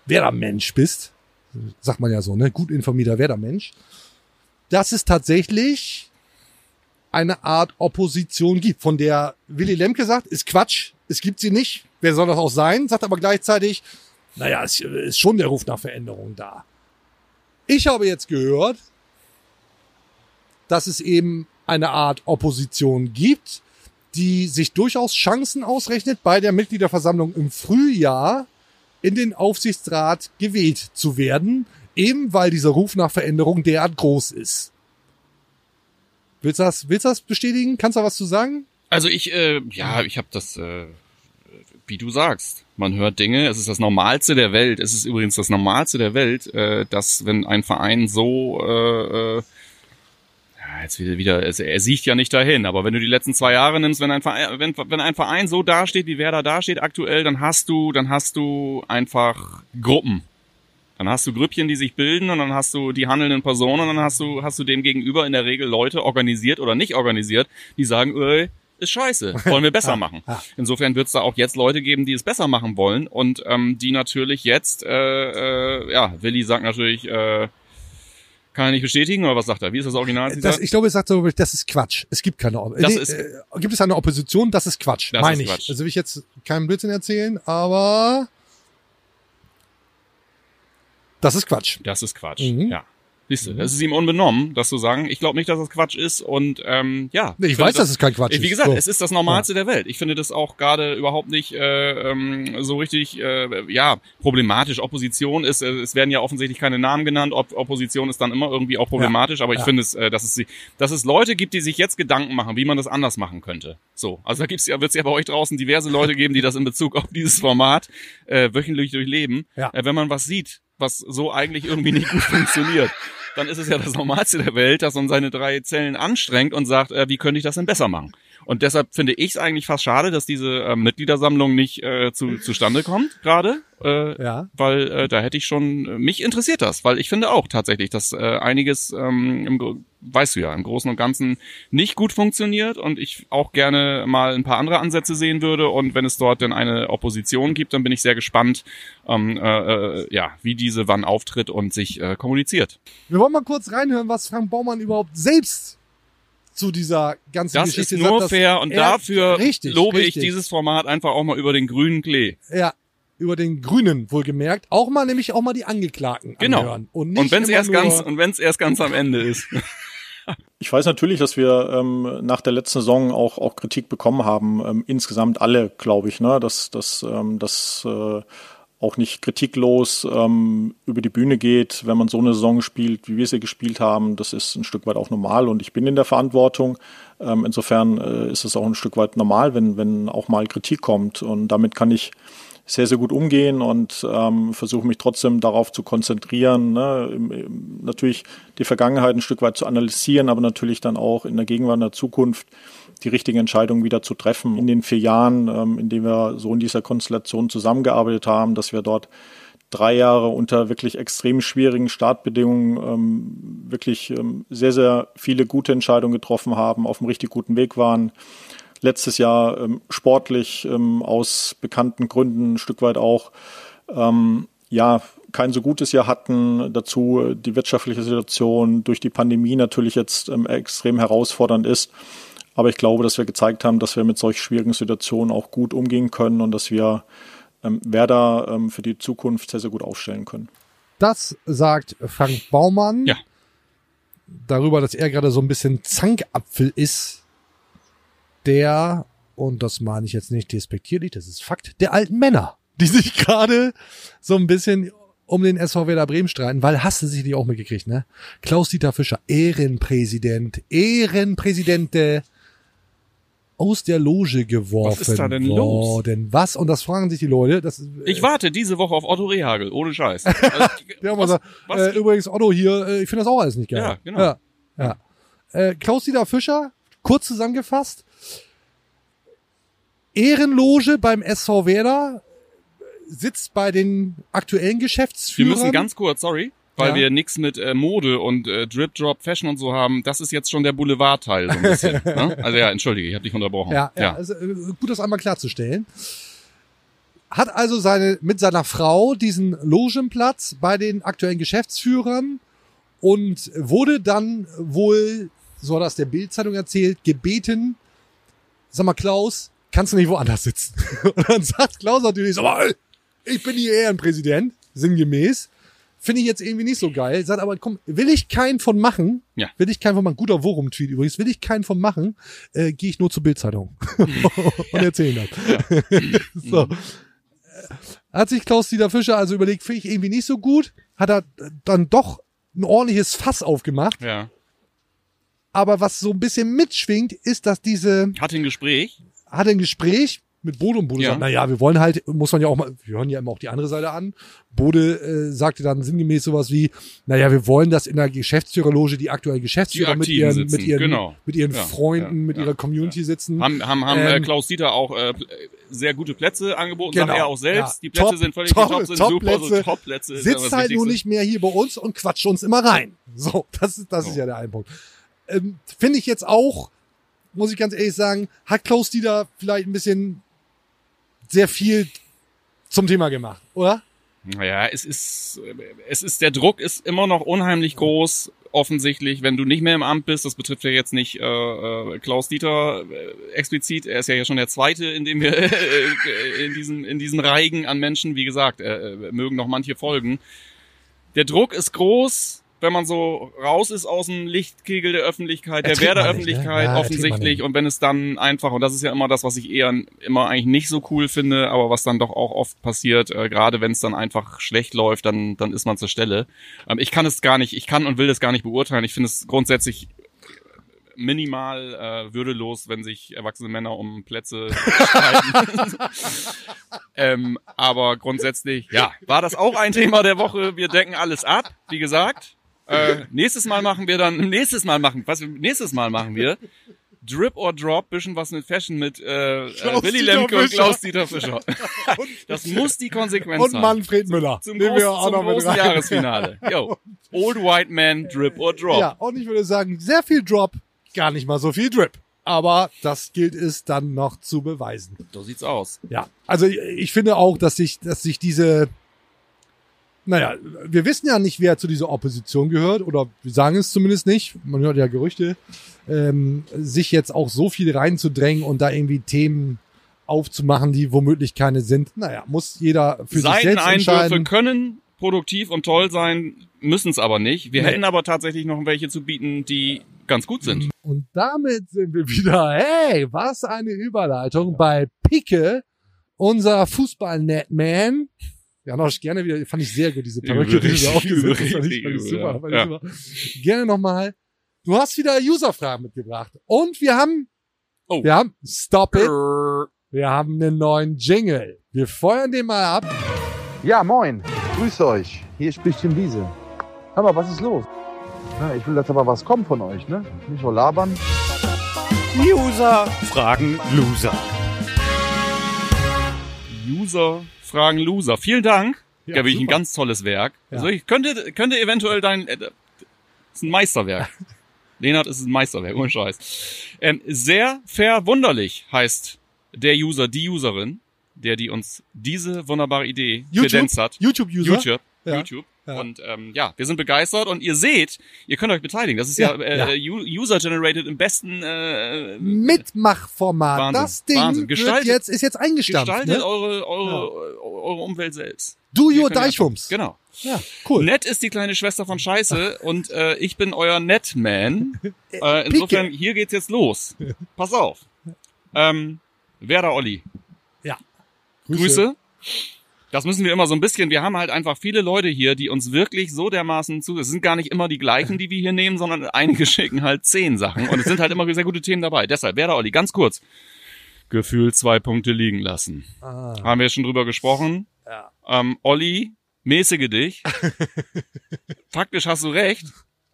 S1: Werder-Mensch bist, sagt man ja so, ne? Gut informierter Werder-Mensch, dass es tatsächlich eine Art Opposition gibt, von der Willy Lemke sagt, ist Quatsch, es gibt sie nicht, wer soll das auch sein, sagt aber gleichzeitig, naja, es ist schon der Ruf nach Veränderung da. Ich habe jetzt gehört, dass es eben eine Art Opposition gibt, die sich durchaus Chancen ausrechnet, bei der Mitgliederversammlung im Frühjahr in den Aufsichtsrat gewählt zu werden, eben weil dieser Ruf nach Veränderung derart groß ist. Willst du das, willst du das bestätigen? Kannst du da was zu sagen?
S2: Also ich, äh, ja, ich habe das, äh, wie du sagst, man hört Dinge. Es ist das Normalste der Welt. Es ist übrigens das Normalste der Welt, äh, dass wenn ein Verein so, äh, äh, jetzt wieder, wieder, er sieht ja nicht dahin, aber wenn du die letzten zwei Jahre nimmst, wenn ein Verein, wenn, wenn ein Verein so dasteht, wie Werder dasteht aktuell, dann hast du, dann hast du einfach Gruppen. Dann hast du Grüppchen, die sich bilden und dann hast du die handelnden Personen und dann hast du, hast du dem gegenüber in der Regel Leute organisiert oder nicht organisiert, die sagen, ey, ist scheiße, wollen wir besser machen.
S1: ja.
S2: Insofern wird es da auch jetzt Leute geben, die es besser machen wollen und ähm, die natürlich jetzt, äh, äh, ja, Willi sagt natürlich, äh, kann er nicht bestätigen oder was sagt er? Wie ist das Original?
S1: Das, ich glaube, es sagt so, das ist Quatsch. Es gibt keine Opposition. Nee, äh, gibt es eine Opposition? Das ist Quatsch,
S2: Das
S1: meine
S2: ist
S1: ich.
S2: Quatsch.
S1: Also will ich jetzt keinen Blödsinn erzählen, aber das ist Quatsch.
S2: Das ist Quatsch.
S1: Mhm.
S2: Ja. Siehst du, das ist ihm unbenommen, das zu sagen. Ich glaube nicht, dass das Quatsch ist und ähm, ja.
S1: Nee, ich
S2: finde
S1: weiß, dass es kein Quatsch
S2: Wie
S1: ist.
S2: gesagt,
S1: So.
S2: es ist das Normalste der Welt. Ich finde das auch gerade überhaupt nicht äh, ähm, so richtig äh, ja problematisch. Opposition ist, äh, es werden ja offensichtlich keine Namen genannt. Ob Opposition ist dann immer irgendwie auch problematisch, aber ich
S1: Ja.
S2: finde es, äh, dass es dass es Leute gibt, die sich jetzt Gedanken machen, wie man das anders machen könnte. So, also da gibt's ja, wird's ja bei euch draußen diverse Leute geben, die das in Bezug auf dieses Format äh, wöchentlich durchleben.
S1: Ja.
S2: Äh, wenn man was sieht, was so eigentlich irgendwie nicht gut funktioniert, dann ist es ja das Normalste der Welt, dass man seine drei Zellen anstrengt und sagt, äh, wie könnte ich das denn besser machen? Und deshalb finde ich es eigentlich fast schade, dass diese äh, Mitgliedersammlung nicht äh, zu, zustande kommt gerade, äh,
S1: Ja.
S2: weil äh, da hätte ich schon, äh, mich interessiert das, weil ich finde auch tatsächlich, dass äh, einiges, ähm, im, weißt du ja, im Großen und Ganzen nicht gut funktioniert und ich auch gerne mal ein paar andere Ansätze sehen würde und wenn es dort denn eine Opposition gibt, dann bin ich sehr gespannt, ähm, äh, äh, ja, wie diese wann auftritt und sich äh, kommuniziert.
S1: Wir wollen mal kurz reinhören, was Frank Baumann überhaupt selbst zu dieser ganzen
S2: Das ist
S1: Geschichte
S2: nur
S1: sagt. dass
S2: fair und dafür
S1: richtig,
S2: lobe
S1: richtig.
S2: ich dieses Format einfach auch mal über den grünen Klee.
S1: Ja, über den Grünen wohlgemerkt. Auch mal, nämlich auch mal die Angeklagten
S2: Genau.
S1: anhören. Und, nicht
S2: Und wenn es erst
S1: nur,
S2: ganz und wenn es erst ganz am Ende ist.
S6: Ich weiß natürlich, dass wir ähm, nach der letzten Saison auch, auch Kritik bekommen haben. Ähm, insgesamt alle, glaube ich, ne? dass, dass, ähm, dass äh, auch nicht kritiklos ähm, über die Bühne geht, wenn man so eine Saison spielt, wie wir sie gespielt haben. Das ist ein Stück weit auch normal und ich bin in der Verantwortung. Ähm, insofern äh, ist es auch ein Stück weit normal, wenn, wenn auch mal Kritik kommt. Und damit kann ich sehr, sehr gut umgehen und ähm, versuche mich trotzdem darauf zu konzentrieren, ne, im, im, natürlich die Vergangenheit ein Stück weit zu analysieren, aber natürlich dann auch in der Gegenwart, in der Zukunft die richtigen Entscheidungen wieder zu treffen. In den vier Jahren, ähm, in denen wir so in dieser Konstellation zusammengearbeitet haben, dass wir dort drei Jahre unter wirklich extrem schwierigen Startbedingungen ähm, wirklich ähm, sehr, sehr viele gute Entscheidungen getroffen haben, auf einem richtig guten Weg waren letztes Jahr ähm, sportlich ähm, aus bekannten Gründen ein Stück weit auch ähm, ja kein so gutes Jahr hatten. Dazu die wirtschaftliche Situation durch die Pandemie natürlich jetzt ähm, extrem herausfordernd ist. Aber ich glaube, dass wir gezeigt haben, dass wir mit solch schwierigen Situationen auch gut umgehen können und dass wir ähm, Werder ähm, für die Zukunft sehr, sehr gut aufstellen können.
S1: Das sagt Frank Baumann.
S2: Ja.
S1: Darüber, dass er gerade so ein bisschen Zankapfel ist, der, und das meine ich jetzt nicht despektierlich, das ist Fakt, der alten Männer, die sich gerade so ein bisschen um den SV Werder Bremen streiten, weil hast du sicherlich auch mitgekriegt, ne? Klaus-Dieter Fischer, Ehrenpräsident, Ehrenpräsidente aus der Loge geworfen
S2: Was ist da denn
S1: worden. Was? Und das fragen sich die Leute. Das,
S2: Ich warte diese Woche auf Otto Rehagel, ohne Scheiß. Also,
S1: haben
S2: was- was
S1: äh, übrigens Otto hier, äh, ich finde das auch alles nicht geil.
S2: Ja, genau.
S1: Ja, ja. Äh, Klaus-Dieter Fischer, kurz zusammengefasst, Ehrenloge beim SV Werder, sitzt bei den aktuellen
S2: Wir
S1: Geschäftsführern.
S2: müssen ganz kurz, sorry, weil
S1: Ja.
S2: wir nix mit äh, Mode und äh, Drip Drop Fashion und so haben. Das ist jetzt schon der Boulevardteil so ein bisschen. ne? Also ja, entschuldige, ich habe dich unterbrochen.
S1: Ja, ja. Also, äh, gut, das einmal klarzustellen. Hat also seine, mit seiner Frau diesen Logenplatz bei den aktuellen Geschäftsführern und wurde dann wohl, so hat das der Bildzeitung erzählt, gebeten, sag mal, Klaus, kannst du nicht woanders sitzen? Und dann sagt Klaus natürlich, sag mal, ich bin hier Ehrenpräsident, sinngemäß. Finde ich jetzt irgendwie nicht so geil. Sagt aber, komm, will ich keinen von machen,
S2: Ja.
S1: will ich keinen von machen, guter Worum-Tweet übrigens, will ich keinen von machen, äh, gehe ich nur zur Bildzeitung und erzähle das. so. Äh, Hat sich Klaus-Dieter Fischer also überlegt, finde ich irgendwie nicht so gut, hat er dann doch ein ordentliches Fass aufgemacht.
S2: ja.
S1: Aber was so ein bisschen mitschwingt, ist, dass diese,
S2: Hatte ein Gespräch.
S1: hat ein Gespräch mit Bode und Bode
S2: Ja.
S1: sagt, naja, wir wollen halt, muss man ja auch mal, wir hören ja immer auch die andere Seite an. Bode äh, sagte dann sinngemäß sowas wie, naja, wir wollen, dass in der Geschäftsführerloge die aktuellen Geschäftsführer
S2: Die
S1: mit ihren,
S2: sitzen,
S1: mit ihren,
S2: genau.
S1: mit ihren
S2: Ja,
S1: Freunden,
S2: ja,
S1: mit ihrer Community sitzen.
S2: Haben, haben, haben äh,
S1: Ähm,
S2: Klaus Dieter auch äh, sehr gute Plätze angeboten,
S1: Genau.
S2: sagt er auch selbst. Die Plätze
S1: Top-
S2: sind völlig
S1: top-
S2: top, sind
S1: Top-Plätze.
S2: super, so Top-Plätze. ist
S1: sitzt halt nur nicht mehr hier bei uns und quatscht uns immer rein. So, das ist, das ist
S2: So.
S1: ja der eine Punkt. Ähm, Finde ich jetzt auch, muss ich ganz ehrlich sagen, hat Klaus Dieter vielleicht ein bisschen sehr viel zum Thema gemacht, oder?
S2: Naja, es ist, es ist, der Druck ist immer noch unheimlich groß, offensichtlich, wenn du nicht mehr im Amt bist. Das betrifft ja jetzt nicht äh, äh, Klaus Dieter äh, explizit. Er ist ja schon der Zweite, in dem wir äh, in diesem in diesen Reigen an Menschen, wie gesagt, äh, mögen noch manche folgen. Der Druck ist groß, wenn man so raus ist aus dem Lichtkegel der Öffentlichkeit, der Werder-Öffentlichkeit
S1: ne? Ja,
S2: offensichtlich. Und wenn es dann einfach, und das ist ja immer das, was ich eher immer eigentlich nicht so cool finde, aber was dann doch auch oft passiert, äh, gerade wenn es dann einfach schlecht läuft, dann, dann ist man zur Stelle. Ähm, ich kann es gar nicht, ich kann und will es gar nicht beurteilen. Ich finde es grundsätzlich minimal äh, würdelos, wenn sich erwachsene Männer um Plätze streiten. ähm, aber grundsätzlich, ja, war das auch ein Thema der Woche. Wir decken alles ab, wie gesagt. Äh, nächstes Mal machen wir dann, nächstes Mal machen, was nächstes Mal machen wir? Drip or Drop, bisschen was mit Fashion mit äh, äh,
S1: Klaus
S2: Willy
S1: Dieter
S2: Lemke und
S1: Fischer.
S2: Klaus Dieter Fischer. das muss die Konsequenz
S1: Und
S2: haben.
S1: Manfred Müller.
S2: Zum,
S1: nehmen
S2: großen,
S1: wir auch
S2: zum großen. Jahresfinale. Yo. Old White Man, Drip or Drop.
S1: Ja, und ich würde sagen, sehr viel Drop, gar nicht mal so viel Drip. Aber das gilt es dann noch zu beweisen.
S2: So sieht's aus.
S1: Ja, also ich, ich finde auch, dass sich, dass sich diese, naja, wir wissen ja nicht, wer zu dieser Opposition gehört, oder wir sagen es zumindest nicht, man hört ja Gerüchte, ähm, sich jetzt auch so viel reinzudrängen und da irgendwie Themen aufzumachen, die womöglich keine sind. Naja, muss jeder für sich selbst entscheiden.
S2: können produktiv und toll sein, müssen es aber nicht. Wir
S1: Nee.
S2: hätten aber tatsächlich noch welche zu bieten, die ganz gut sind.
S1: Und damit sind wir wieder, hey, was eine Überleitung bei Picke, unser Fußball-Netman. Ja, noch gerne wieder, fand ich sehr gut, diese Perücke, die du aufgesetzt hast. Fand ich, fand ich super,
S2: ja.
S1: fand ich
S2: Ja.
S1: super. Gerne nochmal. Du hast wieder User-Fragen mitgebracht. Und wir haben,
S2: Oh.
S1: wir haben, stop it, wir haben einen neuen Jingle. Wir feuern den mal ab.
S7: Ja, moin. Grüß euch. Hier spricht Tim Wiese. Hör mal, was ist los? Na, ich will, dass aber was kommt von euch, ne? Nicht nur labern.
S3: User fragen Loser.
S2: User fragen Loser. Vielen Dank.
S1: Ja,
S2: wirklich ein ganz tolles Werk.
S1: Ja.
S2: Also ich könnte, könnte eventuell dein, äh, ist ein Meisterwerk. Lenard ist ein Meisterwerk, ohne Scheiß. Ähm, sehr verwunderlich heißt der User, die Userin, der die uns diese wunderbare Idee
S1: YouTube,
S2: kredenzt hat.
S1: YouTube-User.
S2: YouTube.
S1: Ja.
S2: YouTube.
S1: Ja.
S2: Und ähm, ja, wir sind begeistert und ihr seht, ihr könnt euch beteiligen. Das ist ja,
S1: Ja,
S2: äh, u- User-generated im besten äh,
S1: Mitmachformat.
S2: Wahnsinn,
S1: Das Ding
S2: Wahnsinn. Gestaltet-
S1: jetzt, ist jetzt eingestampft.
S2: Gestaltet
S1: Ne?
S2: eure, eure, eure Umwelt selbst.
S1: Do your
S2: ja-
S1: Deichfums.
S2: Genau.
S1: Ja, cool.
S2: Nett ist die kleine Schwester von Scheiße und äh, ich bin euer Netman. Äh, insofern, hier geht's jetzt los. Pass auf. Ähm, Werder Olli. Grüße. Das müssen wir immer so ein bisschen, wir haben halt einfach viele Leute hier, die uns wirklich so dermaßen zu, es sind gar nicht immer die gleichen, die wir hier nehmen, sondern einige schicken halt zehn Sachen und es sind halt immer sehr gute Themen dabei. Deshalb, Werder Olli, ganz kurz. Gefühl zwei Punkte liegen lassen.
S1: Ah.
S2: Haben wir schon drüber gesprochen.
S1: Ja.
S2: Ähm, Olli, mäßige dich. Faktisch hast du recht.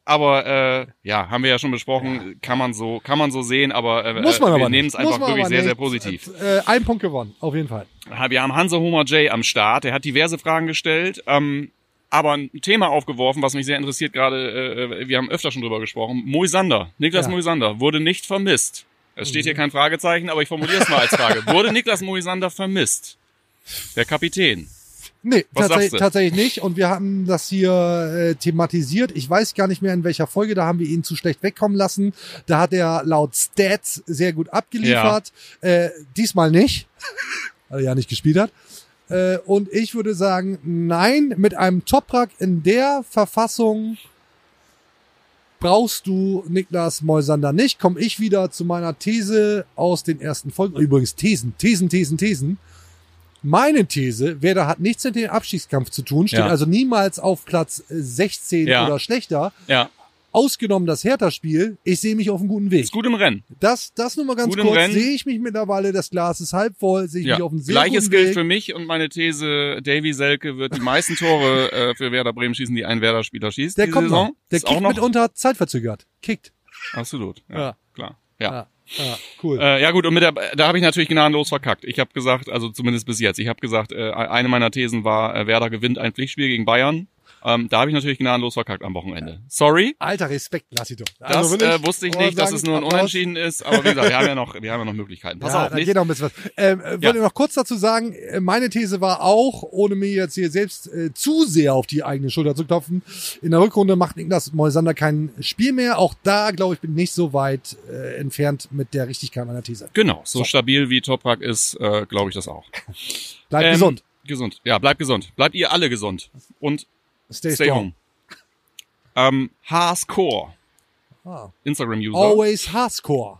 S2: Aber äh, ja, haben wir ja schon besprochen, kann man so, kann man so sehen, aber äh,
S1: Muss man
S2: wir
S1: aber
S2: nehmen es einfach wirklich sehr, sehr
S1: nicht.
S2: positiv.
S1: Äh, ein Punkt gewonnen, auf jeden Fall.
S2: Wir haben Hansa Homer J am Start, der hat diverse Fragen gestellt, ähm, aber ein Thema aufgeworfen, was mich sehr interessiert gerade, äh, wir haben öfter schon drüber gesprochen, Moisander, Niklas
S1: Ja. Mhm.
S2: Moisander, wurde nicht vermisst. Es steht hier kein Fragezeichen, aber ich formuliere es mal als Frage. Wurde Niklas Moisander vermisst? Der Kapitän.
S1: Nee,
S2: Was
S1: tatsächlich, nicht. Und wir hatten das hier äh, thematisiert. Ich weiß gar nicht mehr, in welcher Folge. Da haben wir ihn zu schlecht wegkommen lassen. Da hat er laut Stats sehr gut abgeliefert. Äh, diesmal nicht, weil er ja nicht gespielt hat. Äh, und ich würde sagen, nein, mit einem Toprak in der Verfassung brauchst du Niklas Moisander nicht. Komme ich wieder zu meiner These aus den ersten Folgen. Übrigens Thesen, Thesen, Thesen, Thesen. Meine These, Werder hat nichts mit dem Abstiegskampf zu tun, steht
S2: Ja.
S1: also niemals auf Platz äh, 16
S2: Ja.
S1: oder schlechter.
S2: Ja,
S1: Ausgenommen das Hertha-Spiel, ich sehe mich auf einem guten Weg.
S2: ist gut im Rennen.
S1: Das, das nur mal ganz
S2: Gut
S1: kurz, sehe ich mich mittlerweile, das Glas ist halb voll, sehe ich
S2: Ja.
S1: mich auf einem sehr
S2: Gleiches
S1: guten
S2: gilt
S1: Weg.
S2: für mich und meine These, Davy Selke wird die meisten Tore äh, für Werder Bremen schießen, die ein Werder-Spieler schießt.
S1: Der kommt
S2: Saison.
S1: noch. Der
S2: ist auch
S1: kickt mitunter zeitverzögert. Kickt.
S2: Absolut. Ja. klar. Ja.
S1: Ja, ja cool.
S2: Äh, ja gut, und mit der, da habe ich natürlich gnadenlos verkackt. Ich habe gesagt, also zumindest bis jetzt, ich habe gesagt, äh, eine meiner Thesen war, äh, Werder gewinnt ein Pflichtspiel gegen Bayern. Ähm, da habe ich natürlich gnadenlos verkackt am Wochenende. Sorry,
S1: Alter Respekt, Lassito.
S2: das
S1: Also wirklich,
S2: äh, wusste ich nicht, dass es nur ein. Unentschieden ist, aber wie gesagt, wir haben ja noch, wir haben ja noch Möglichkeiten. Pass
S1: ja,
S2: auf,
S1: da
S2: nicht?
S1: geht noch ein bisschen was. Ähm, äh, wollte noch kurz dazu sagen, äh, meine These war auch, ohne mir jetzt hier selbst äh, zu sehr auf die eigene Schulter zu klopfen, in der Rückrunde macht Niklas Moisander kein Spiel mehr. Auch da, glaube ich, bin ich nicht so weit äh, entfernt mit der Richtigkeit meiner These.
S2: Genau, so, stabil wie Toprak ist, äh, glaube ich das auch.
S1: Bleib
S2: Ähm,
S1: gesund.
S2: Gesund. Ja, bleibt gesund. Bleibt ihr alle gesund. Und
S1: Stay,
S2: stay
S1: strong.
S2: home. Ähm, Haascore.
S1: Ah.
S2: Instagram-User.
S1: Always Hardcore.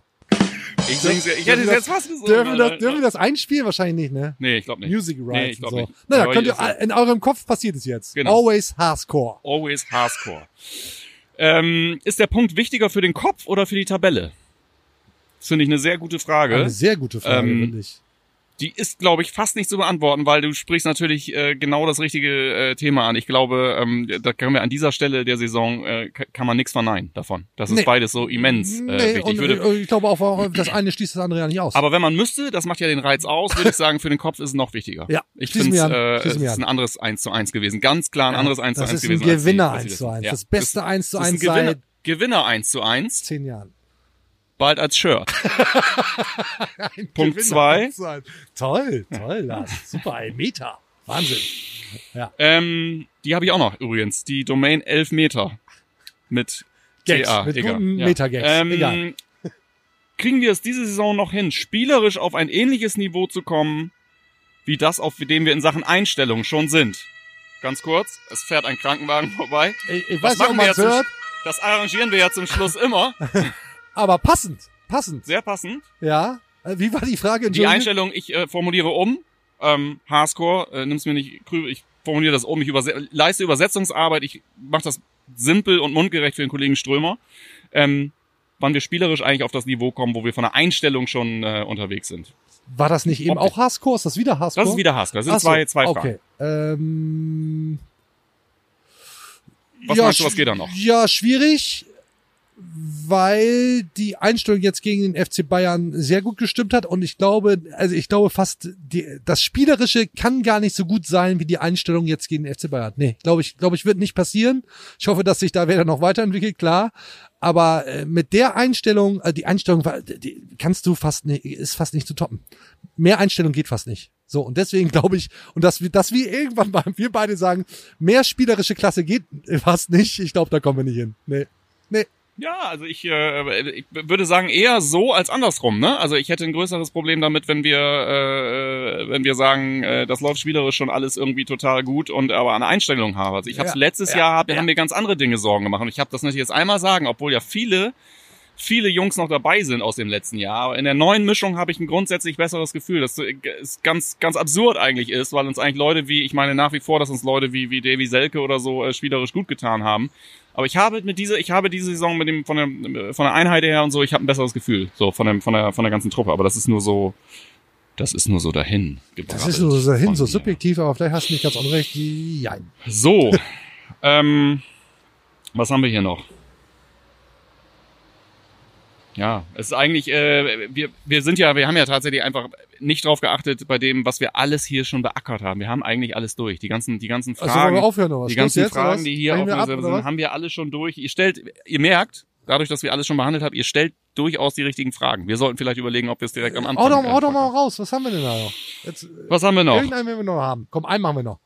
S2: Ich, sing's ich hätte es jetzt fast gesungen.
S1: Dürfen wir, das, dürfen wir das einspielen? Wahrscheinlich nicht, ne?
S2: Nee, ich glaube nicht.
S1: Music Rights
S2: Nee, ich
S1: und so.
S2: nicht.
S1: Naja,
S2: Aber
S1: könnt ihr, in eurem Kopf passiert es jetzt.
S2: Genau.
S1: Always Hardcore.
S2: Always Hardcore. Ähm, ist der Punkt wichtiger für den Kopf oder für die Tabelle? Das finde ich eine sehr gute Frage.
S1: Eine sehr gute Frage,
S2: Ähm,
S1: finde ich.
S2: Die ist, glaube ich, fast nicht zu beantworten, weil du sprichst natürlich äh, genau das richtige äh, Thema an. Ich glaube, ähm, da können wir an dieser Stelle der Saison, äh, ka- kann man nichts verneinen davon. Das ist
S1: Nee.
S2: beides so immens äh,
S1: nee,
S2: wichtig.
S1: und,
S2: Ich würde,
S1: äh, ich glaube auch, das eine schließt das andere ja nicht aus.
S2: aber wenn man müsste, das macht ja den Reiz aus, würde ich sagen, für den Kopf ist es noch wichtiger.
S1: Ja,
S2: ich finde, äh, es ist ein anderes 1 zu 1 gewesen. Ganz klar ein anderes 1 zu
S1: das
S2: 1
S1: ist ein
S2: gewesen. als die-
S1: Gewinner
S2: als die
S1: 1 zu
S2: letzten.
S1: 1.
S2: Ja.
S1: Das beste 1 zu
S2: Das ist
S1: 1
S2: ein Gewinner,
S1: seit
S2: Gewinner 1 zu 1,
S1: zehn Jahren.
S2: Bald als Shirt. Punkt zwei.
S1: 1 zu 1. Toll, toll, Lars. Super, ein Meter. Wahnsinn.
S2: Ähm, die habe ich auch noch übrigens. Die Domain 11 Meter. Mit
S1: Gags,
S2: TA,
S1: mit
S2: egal.
S1: guten Metagags,
S2: Ähm,
S1: egal.
S2: Kriegen wir es diese Saison noch hin, spielerisch auf ein ähnliches Niveau zu kommen, wie das, auf dem wir in Sachen Einstellung schon sind? Ganz kurz, es fährt ein Krankenwagen vorbei.
S1: Ich, ich
S2: Was
S1: weiß nicht, ob
S2: machen wir
S1: man hört,
S2: Das arrangieren wir ja zum Schluss immer.
S1: aber passend. Passend.
S2: Sehr passend.
S1: Ja. Äh, Wie war die Frage?
S2: Die? Einstellung, ich äh, formuliere um. Ähm, Hardcore, äh, nimm's mir nicht krü- ich formuliere das um, ich überse leiste Übersetzungsarbeit, ich mache das simpel und mundgerecht für den Kollegen Strömer. Ähm, wann wir spielerisch eigentlich auf das Niveau kommen, wo wir von der Einstellung schon äh, unterwegs sind.
S1: War das nicht eben
S2: Optik.
S1: auch Haskor? Ist das wieder Haskor?
S2: Das ist wieder Hardcore. Das sind
S1: so,
S2: zwei, zwei Fragen.
S1: Okay. Ähm,
S2: Was meinst du, was geht da noch?
S1: Ja, schwierig, weil die Einstellung jetzt gegen den FC Bayern sehr gut gestimmt hat und ich glaube, also ich glaube fast, die, das Spielerische kann gar nicht so gut sein wie die Einstellung jetzt gegen den FC Bayern. Nee, glaube ich, glaube ich, wird nicht passieren. Ich hoffe, dass sich da Werder noch weiterentwickelt, klar. Aber äh, mit der Einstellung, äh, die Einstellung die kannst du fast nicht, ist fast nicht zu toppen. Mehr Einstellung geht fast nicht. So, und deswegen glaube ich, und dass wir, dass wir irgendwann mal, wir beide sagen, mehr spielerische Klasse geht fast nicht. Ich glaube, da kommen wir nicht hin. Nee. Nee.
S2: Ja, also ich, äh, ich würde sagen eher so als andersrum. Ne? Also ich hätte ein größeres Problem damit, wenn wir, äh, wenn wir sagen, äh, das läuft spielerisch schon alles irgendwie total gut und aber eine Einstellung habe. Also ich habe
S1: Ja,
S2: letztes
S1: ja,
S2: Jahr hab,
S1: ja.
S2: haben mir ganz andere Dinge Sorgen gemacht und ich habe das nicht jetzt einmal sagen, obwohl ja viele viele Jungs noch dabei sind aus dem letzten Jahr. Aber in der neuen Mischung habe ich ein grundsätzlich besseres Gefühl, dass es ganz, ganz absurd eigentlich ist, weil uns eigentlich Leute wie, ich meine nach wie vor, dass uns Leute wie, wie Davy Selke oder so äh, spielerisch gut getan haben. Aber ich habe mit dieser, ich habe diese Saison mit dem, von der, von der Einheit her und so, ich habe ein besseres Gefühl, so von dem, von der, von der ganzen Truppe. Aber das ist nur so, das ist nur so dahin.
S1: Das ist nur so hin,
S2: von
S1: so subjektiv, aber vielleicht hast du nicht ganz unrecht. Ja.
S2: So, ähm, was haben wir hier noch? Ja, es ist eigentlich, äh, wir, wir sind ja, wir haben ja tatsächlich einfach nicht drauf geachtet bei dem, was wir alles hier schon beackert haben. Wir haben eigentlich alles durch. Die ganzen, die ganzen
S1: Also
S2: Fragen,
S1: wir aufhören oder was?
S2: die ganzen
S1: jetzt,
S2: Fragen, die hier auf
S1: ab,
S2: sind, haben wir alles schon durch. Ihr stellt, ihr merkt, dadurch, dass wir alles schon behandelt haben, ihr stellt durchaus die richtigen Fragen. Wir sollten vielleicht überlegen, ob wir es direkt am Anfang.
S1: Hau doch,
S2: äh,
S1: hau doch mal raus. Was haben wir denn da noch? Jetzt,
S2: Was haben wir noch?
S1: Irgendeinen werden wir noch haben. Komm, einen machen wir noch.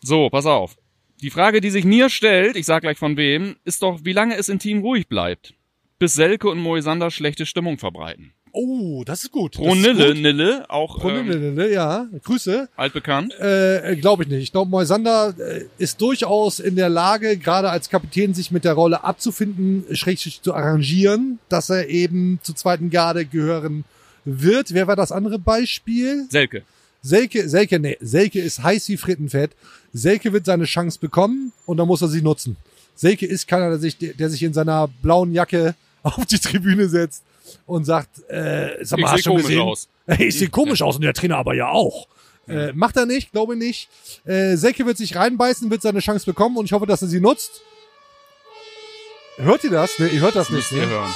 S2: So, pass auf. Die Frage, die sich mir stellt, ich sag gleich von wem, ist doch, wie lange es im Team ruhig bleibt. Bis Selke und Moisander schlechte Stimmung verbreiten.
S1: Oh, das ist gut.
S2: Pro
S1: das ist
S2: Nille, auch
S1: Pro
S2: ähm,
S1: Nille, ja. Grüße.
S2: altbekannt.
S1: Äh, Glaube ich nicht. Ich glaube, Moisander äh, ist durchaus in der Lage, gerade als Kapitän sich mit der Rolle abzufinden, schrägstrich zu arrangieren, dass er eben zur zweiten Garde gehören wird. Wer war das andere Beispiel?
S2: Selke.
S1: Selke, Selke, nee, Selke ist heiß wie Frittenfett. Selke wird seine Chance bekommen und dann muss er sie nutzen. Selke ist keiner, der sich, der sich in seiner blauen Jacke auf die Tribüne setzt und sagt, äh, sag mal,
S2: Ich
S1: hast du gesehen?
S2: aus.
S1: Hey, ich sehe komisch aus und der Trainer aber ja auch. Äh, macht er nicht, glaube nicht. Äh, Selke wird sich reinbeißen, wird seine Chance bekommen und ich hoffe, dass er sie nutzt. Hört ihr das? Ne, ihr hört das nicht.
S2: Müsst ihr
S1: Ne?
S2: hören.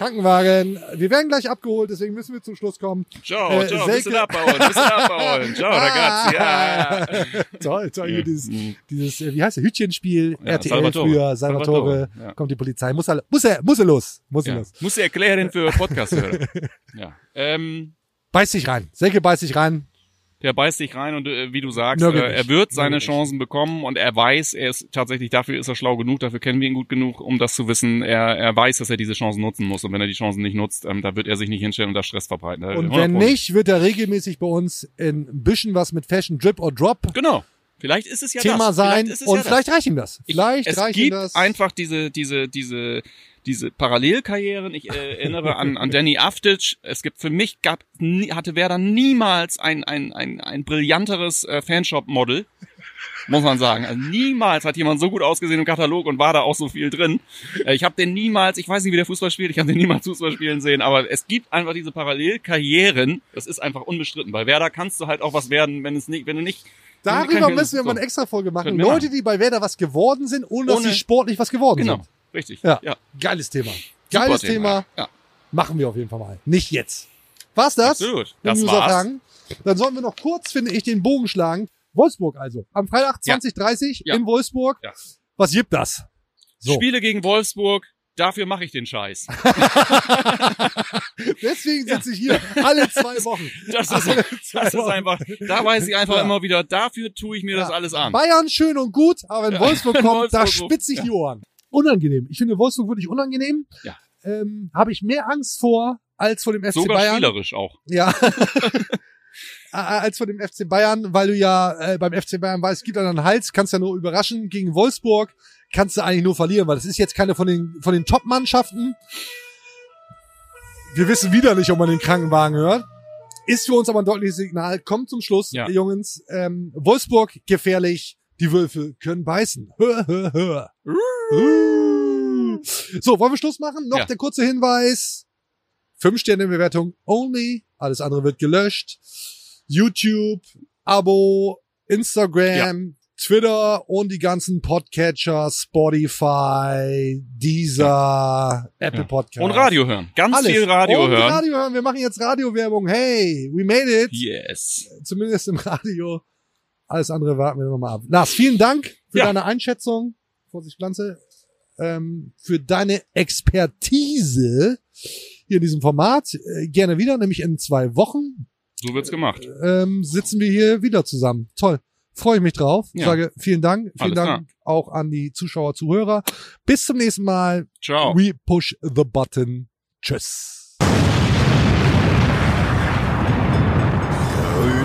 S1: Krankenwagen. Wir werden gleich abgeholt, deswegen müssen wir zum Schluss kommen.
S2: Ciao,
S1: Äh,
S2: ciao,
S1: Selke-
S2: bisschen abbauen, bisschen abbauen. Ciao, ragazzi, ja.
S1: toll, toll. Hier
S2: Ja.
S1: dieses, dieses, äh, wie heißt der, Hütchenspiel,
S2: Ja,
S1: RTL
S2: Salvatore.
S1: früher, Salvatore,
S2: Salvatore, ja.
S1: kommt die Polizei, muss er, muss er, muss er los, muss er
S2: ja.
S1: los.
S2: Muss ich erklären für Podcast-Hörer. ja. Ähm,
S1: Beiß dich rein, Selke beißt dich rein.
S2: Der beißt sich rein und äh, wie du sagst, äh, er wird seine
S1: Nörgelt nicht.
S2: Chancen bekommen und er weiß, er ist tatsächlich, dafür ist er schlau genug, dafür kennen wir ihn gut genug, um das zu wissen. Er, er weiß, dass er diese Chancen nutzen muss und wenn er die Chancen nicht nutzt, ähm, da wird er sich nicht hinstellen und da Stress verbreiten.
S1: Und
S2: 100
S1: wenn nicht, wird er regelmäßig bei uns in ein bisschen was mit Fashion Drip or Drop
S2: Genau. Vielleicht ist es ja
S1: Thema
S2: das.
S1: sein
S2: Vielleicht
S1: und
S2: ja
S1: vielleicht reicht ihm das.
S2: Ich,
S1: Vielleicht
S2: es
S1: reicht ihm
S2: gibt
S1: das.
S2: einfach diese, diese, diese, diese Parallelkarrieren. Ich äh, erinnere an, an Danny Aftic. Es gibt für mich gab, nie, hatte Werder niemals ein, ein, ein, ein brillanteres äh, Fanshop-Model. Muss man sagen. Also niemals hat jemand so gut ausgesehen im Katalog und war da auch so viel drin. Äh, ich habe den niemals, ich weiß nicht, wie der Fußball spielt, ich habe den niemals Fußball spielen sehen, aber es gibt einfach diese Parallelkarrieren. Das ist einfach unbestritten. Bei Werder kannst du halt auch was werden, wenn es nicht, wenn du nicht
S1: Darüber müssen wir
S2: so.
S1: mal eine extra Folge machen. Leute, die bei Werder was geworden sind, ohne, dass
S2: Ohne-
S1: sie sportlich was geworden
S2: Genau,
S1: sind.
S2: Richtig.
S1: Ja.
S2: ja.
S1: Geiles Thema.
S2: Super
S1: Geiles Thema.
S2: Ja.
S1: Machen wir auf jeden Fall mal. Nicht jetzt. War's das?
S2: Absolut. Das war's.
S1: Fragen? Dann sollen wir noch kurz, finde ich, den Bogen schlagen. Wolfsburg also. Am Freitag
S2: Ja.
S1: 2030
S2: Ja.
S1: in Wolfsburg.
S2: Ja.
S1: Was gibt das? So.
S2: Spiele gegen Wolfsburg, dafür mache ich den Scheiß.
S1: Deswegen sitze ich hier alle zwei Wochen.
S2: Das ist,
S1: Alle
S2: das ist einfach, da weiß ich einfach
S1: Ja.
S2: immer wieder, dafür tue ich mir das
S1: Ja.
S2: alles an.
S1: Bayern schön und gut, aber wenn. Wolfsburg kommt, da
S2: Wolfsburg-
S1: spitzt sich die Ohren. Unangenehm. Ich finde Wolfsburg wirklich unangenehm.
S2: Ja.
S1: Ähm, Habe ich mehr Angst vor als vor dem FC
S2: Sogar
S1: Bayern.
S2: spielerisch auch.
S1: Ja. Als vor dem FC Bayern, weil du ja äh, beim FC Bayern weißt, gibt einen Hals, kannst ja nur überraschen. Gegen Wolfsburg kannst du eigentlich nur verlieren, weil das ist jetzt keine von den, von den Top-Mannschaften. Wir wissen wieder nicht, ob man den Krankenwagen hört. Ist für uns aber ein deutliches Signal. Kommt zum Schluss,
S2: Ja.
S1: Jungs. Ähm, Wolfsburg gefährlich. Die Wölfe können beißen. So, wollen wir Schluss machen? Noch
S2: Ja.
S1: der kurze Hinweis. Fünf Sterne Bewertung only. Alles andere wird gelöscht. YouTube, Abo, Instagram, Twitter und die ganzen Podcatcher, Spotify, Deezer, Apple
S2: Ja.
S1: Podcast.
S2: Und Radio hören. Ganz
S1: Alles.
S2: viel Radio
S1: und
S2: hören.
S1: Radio hören. Wir machen jetzt Radiowerbung. Hey, we made it.
S2: Yes.
S1: Zumindest im Radio. Alles andere warten wir nochmal ab. Lars, vielen Dank für
S2: Ja.
S1: deine Einschätzung. Vorsicht, Pflanze. Ähm, für deine Expertise. hier in diesem Format. Äh, gerne wieder, nämlich in zwei Wochen
S2: So wird's gemacht.
S1: ähm, sitzen wir hier wieder zusammen. Toll. Freue ich mich drauf.
S2: Ja.
S1: Sage vielen Dank. Vielen
S2: Alles
S1: Dank auch an die Zuschauer, Zuhörer. Bis zum nächsten Mal.
S2: Ciao.
S1: We push the button. Tschüss.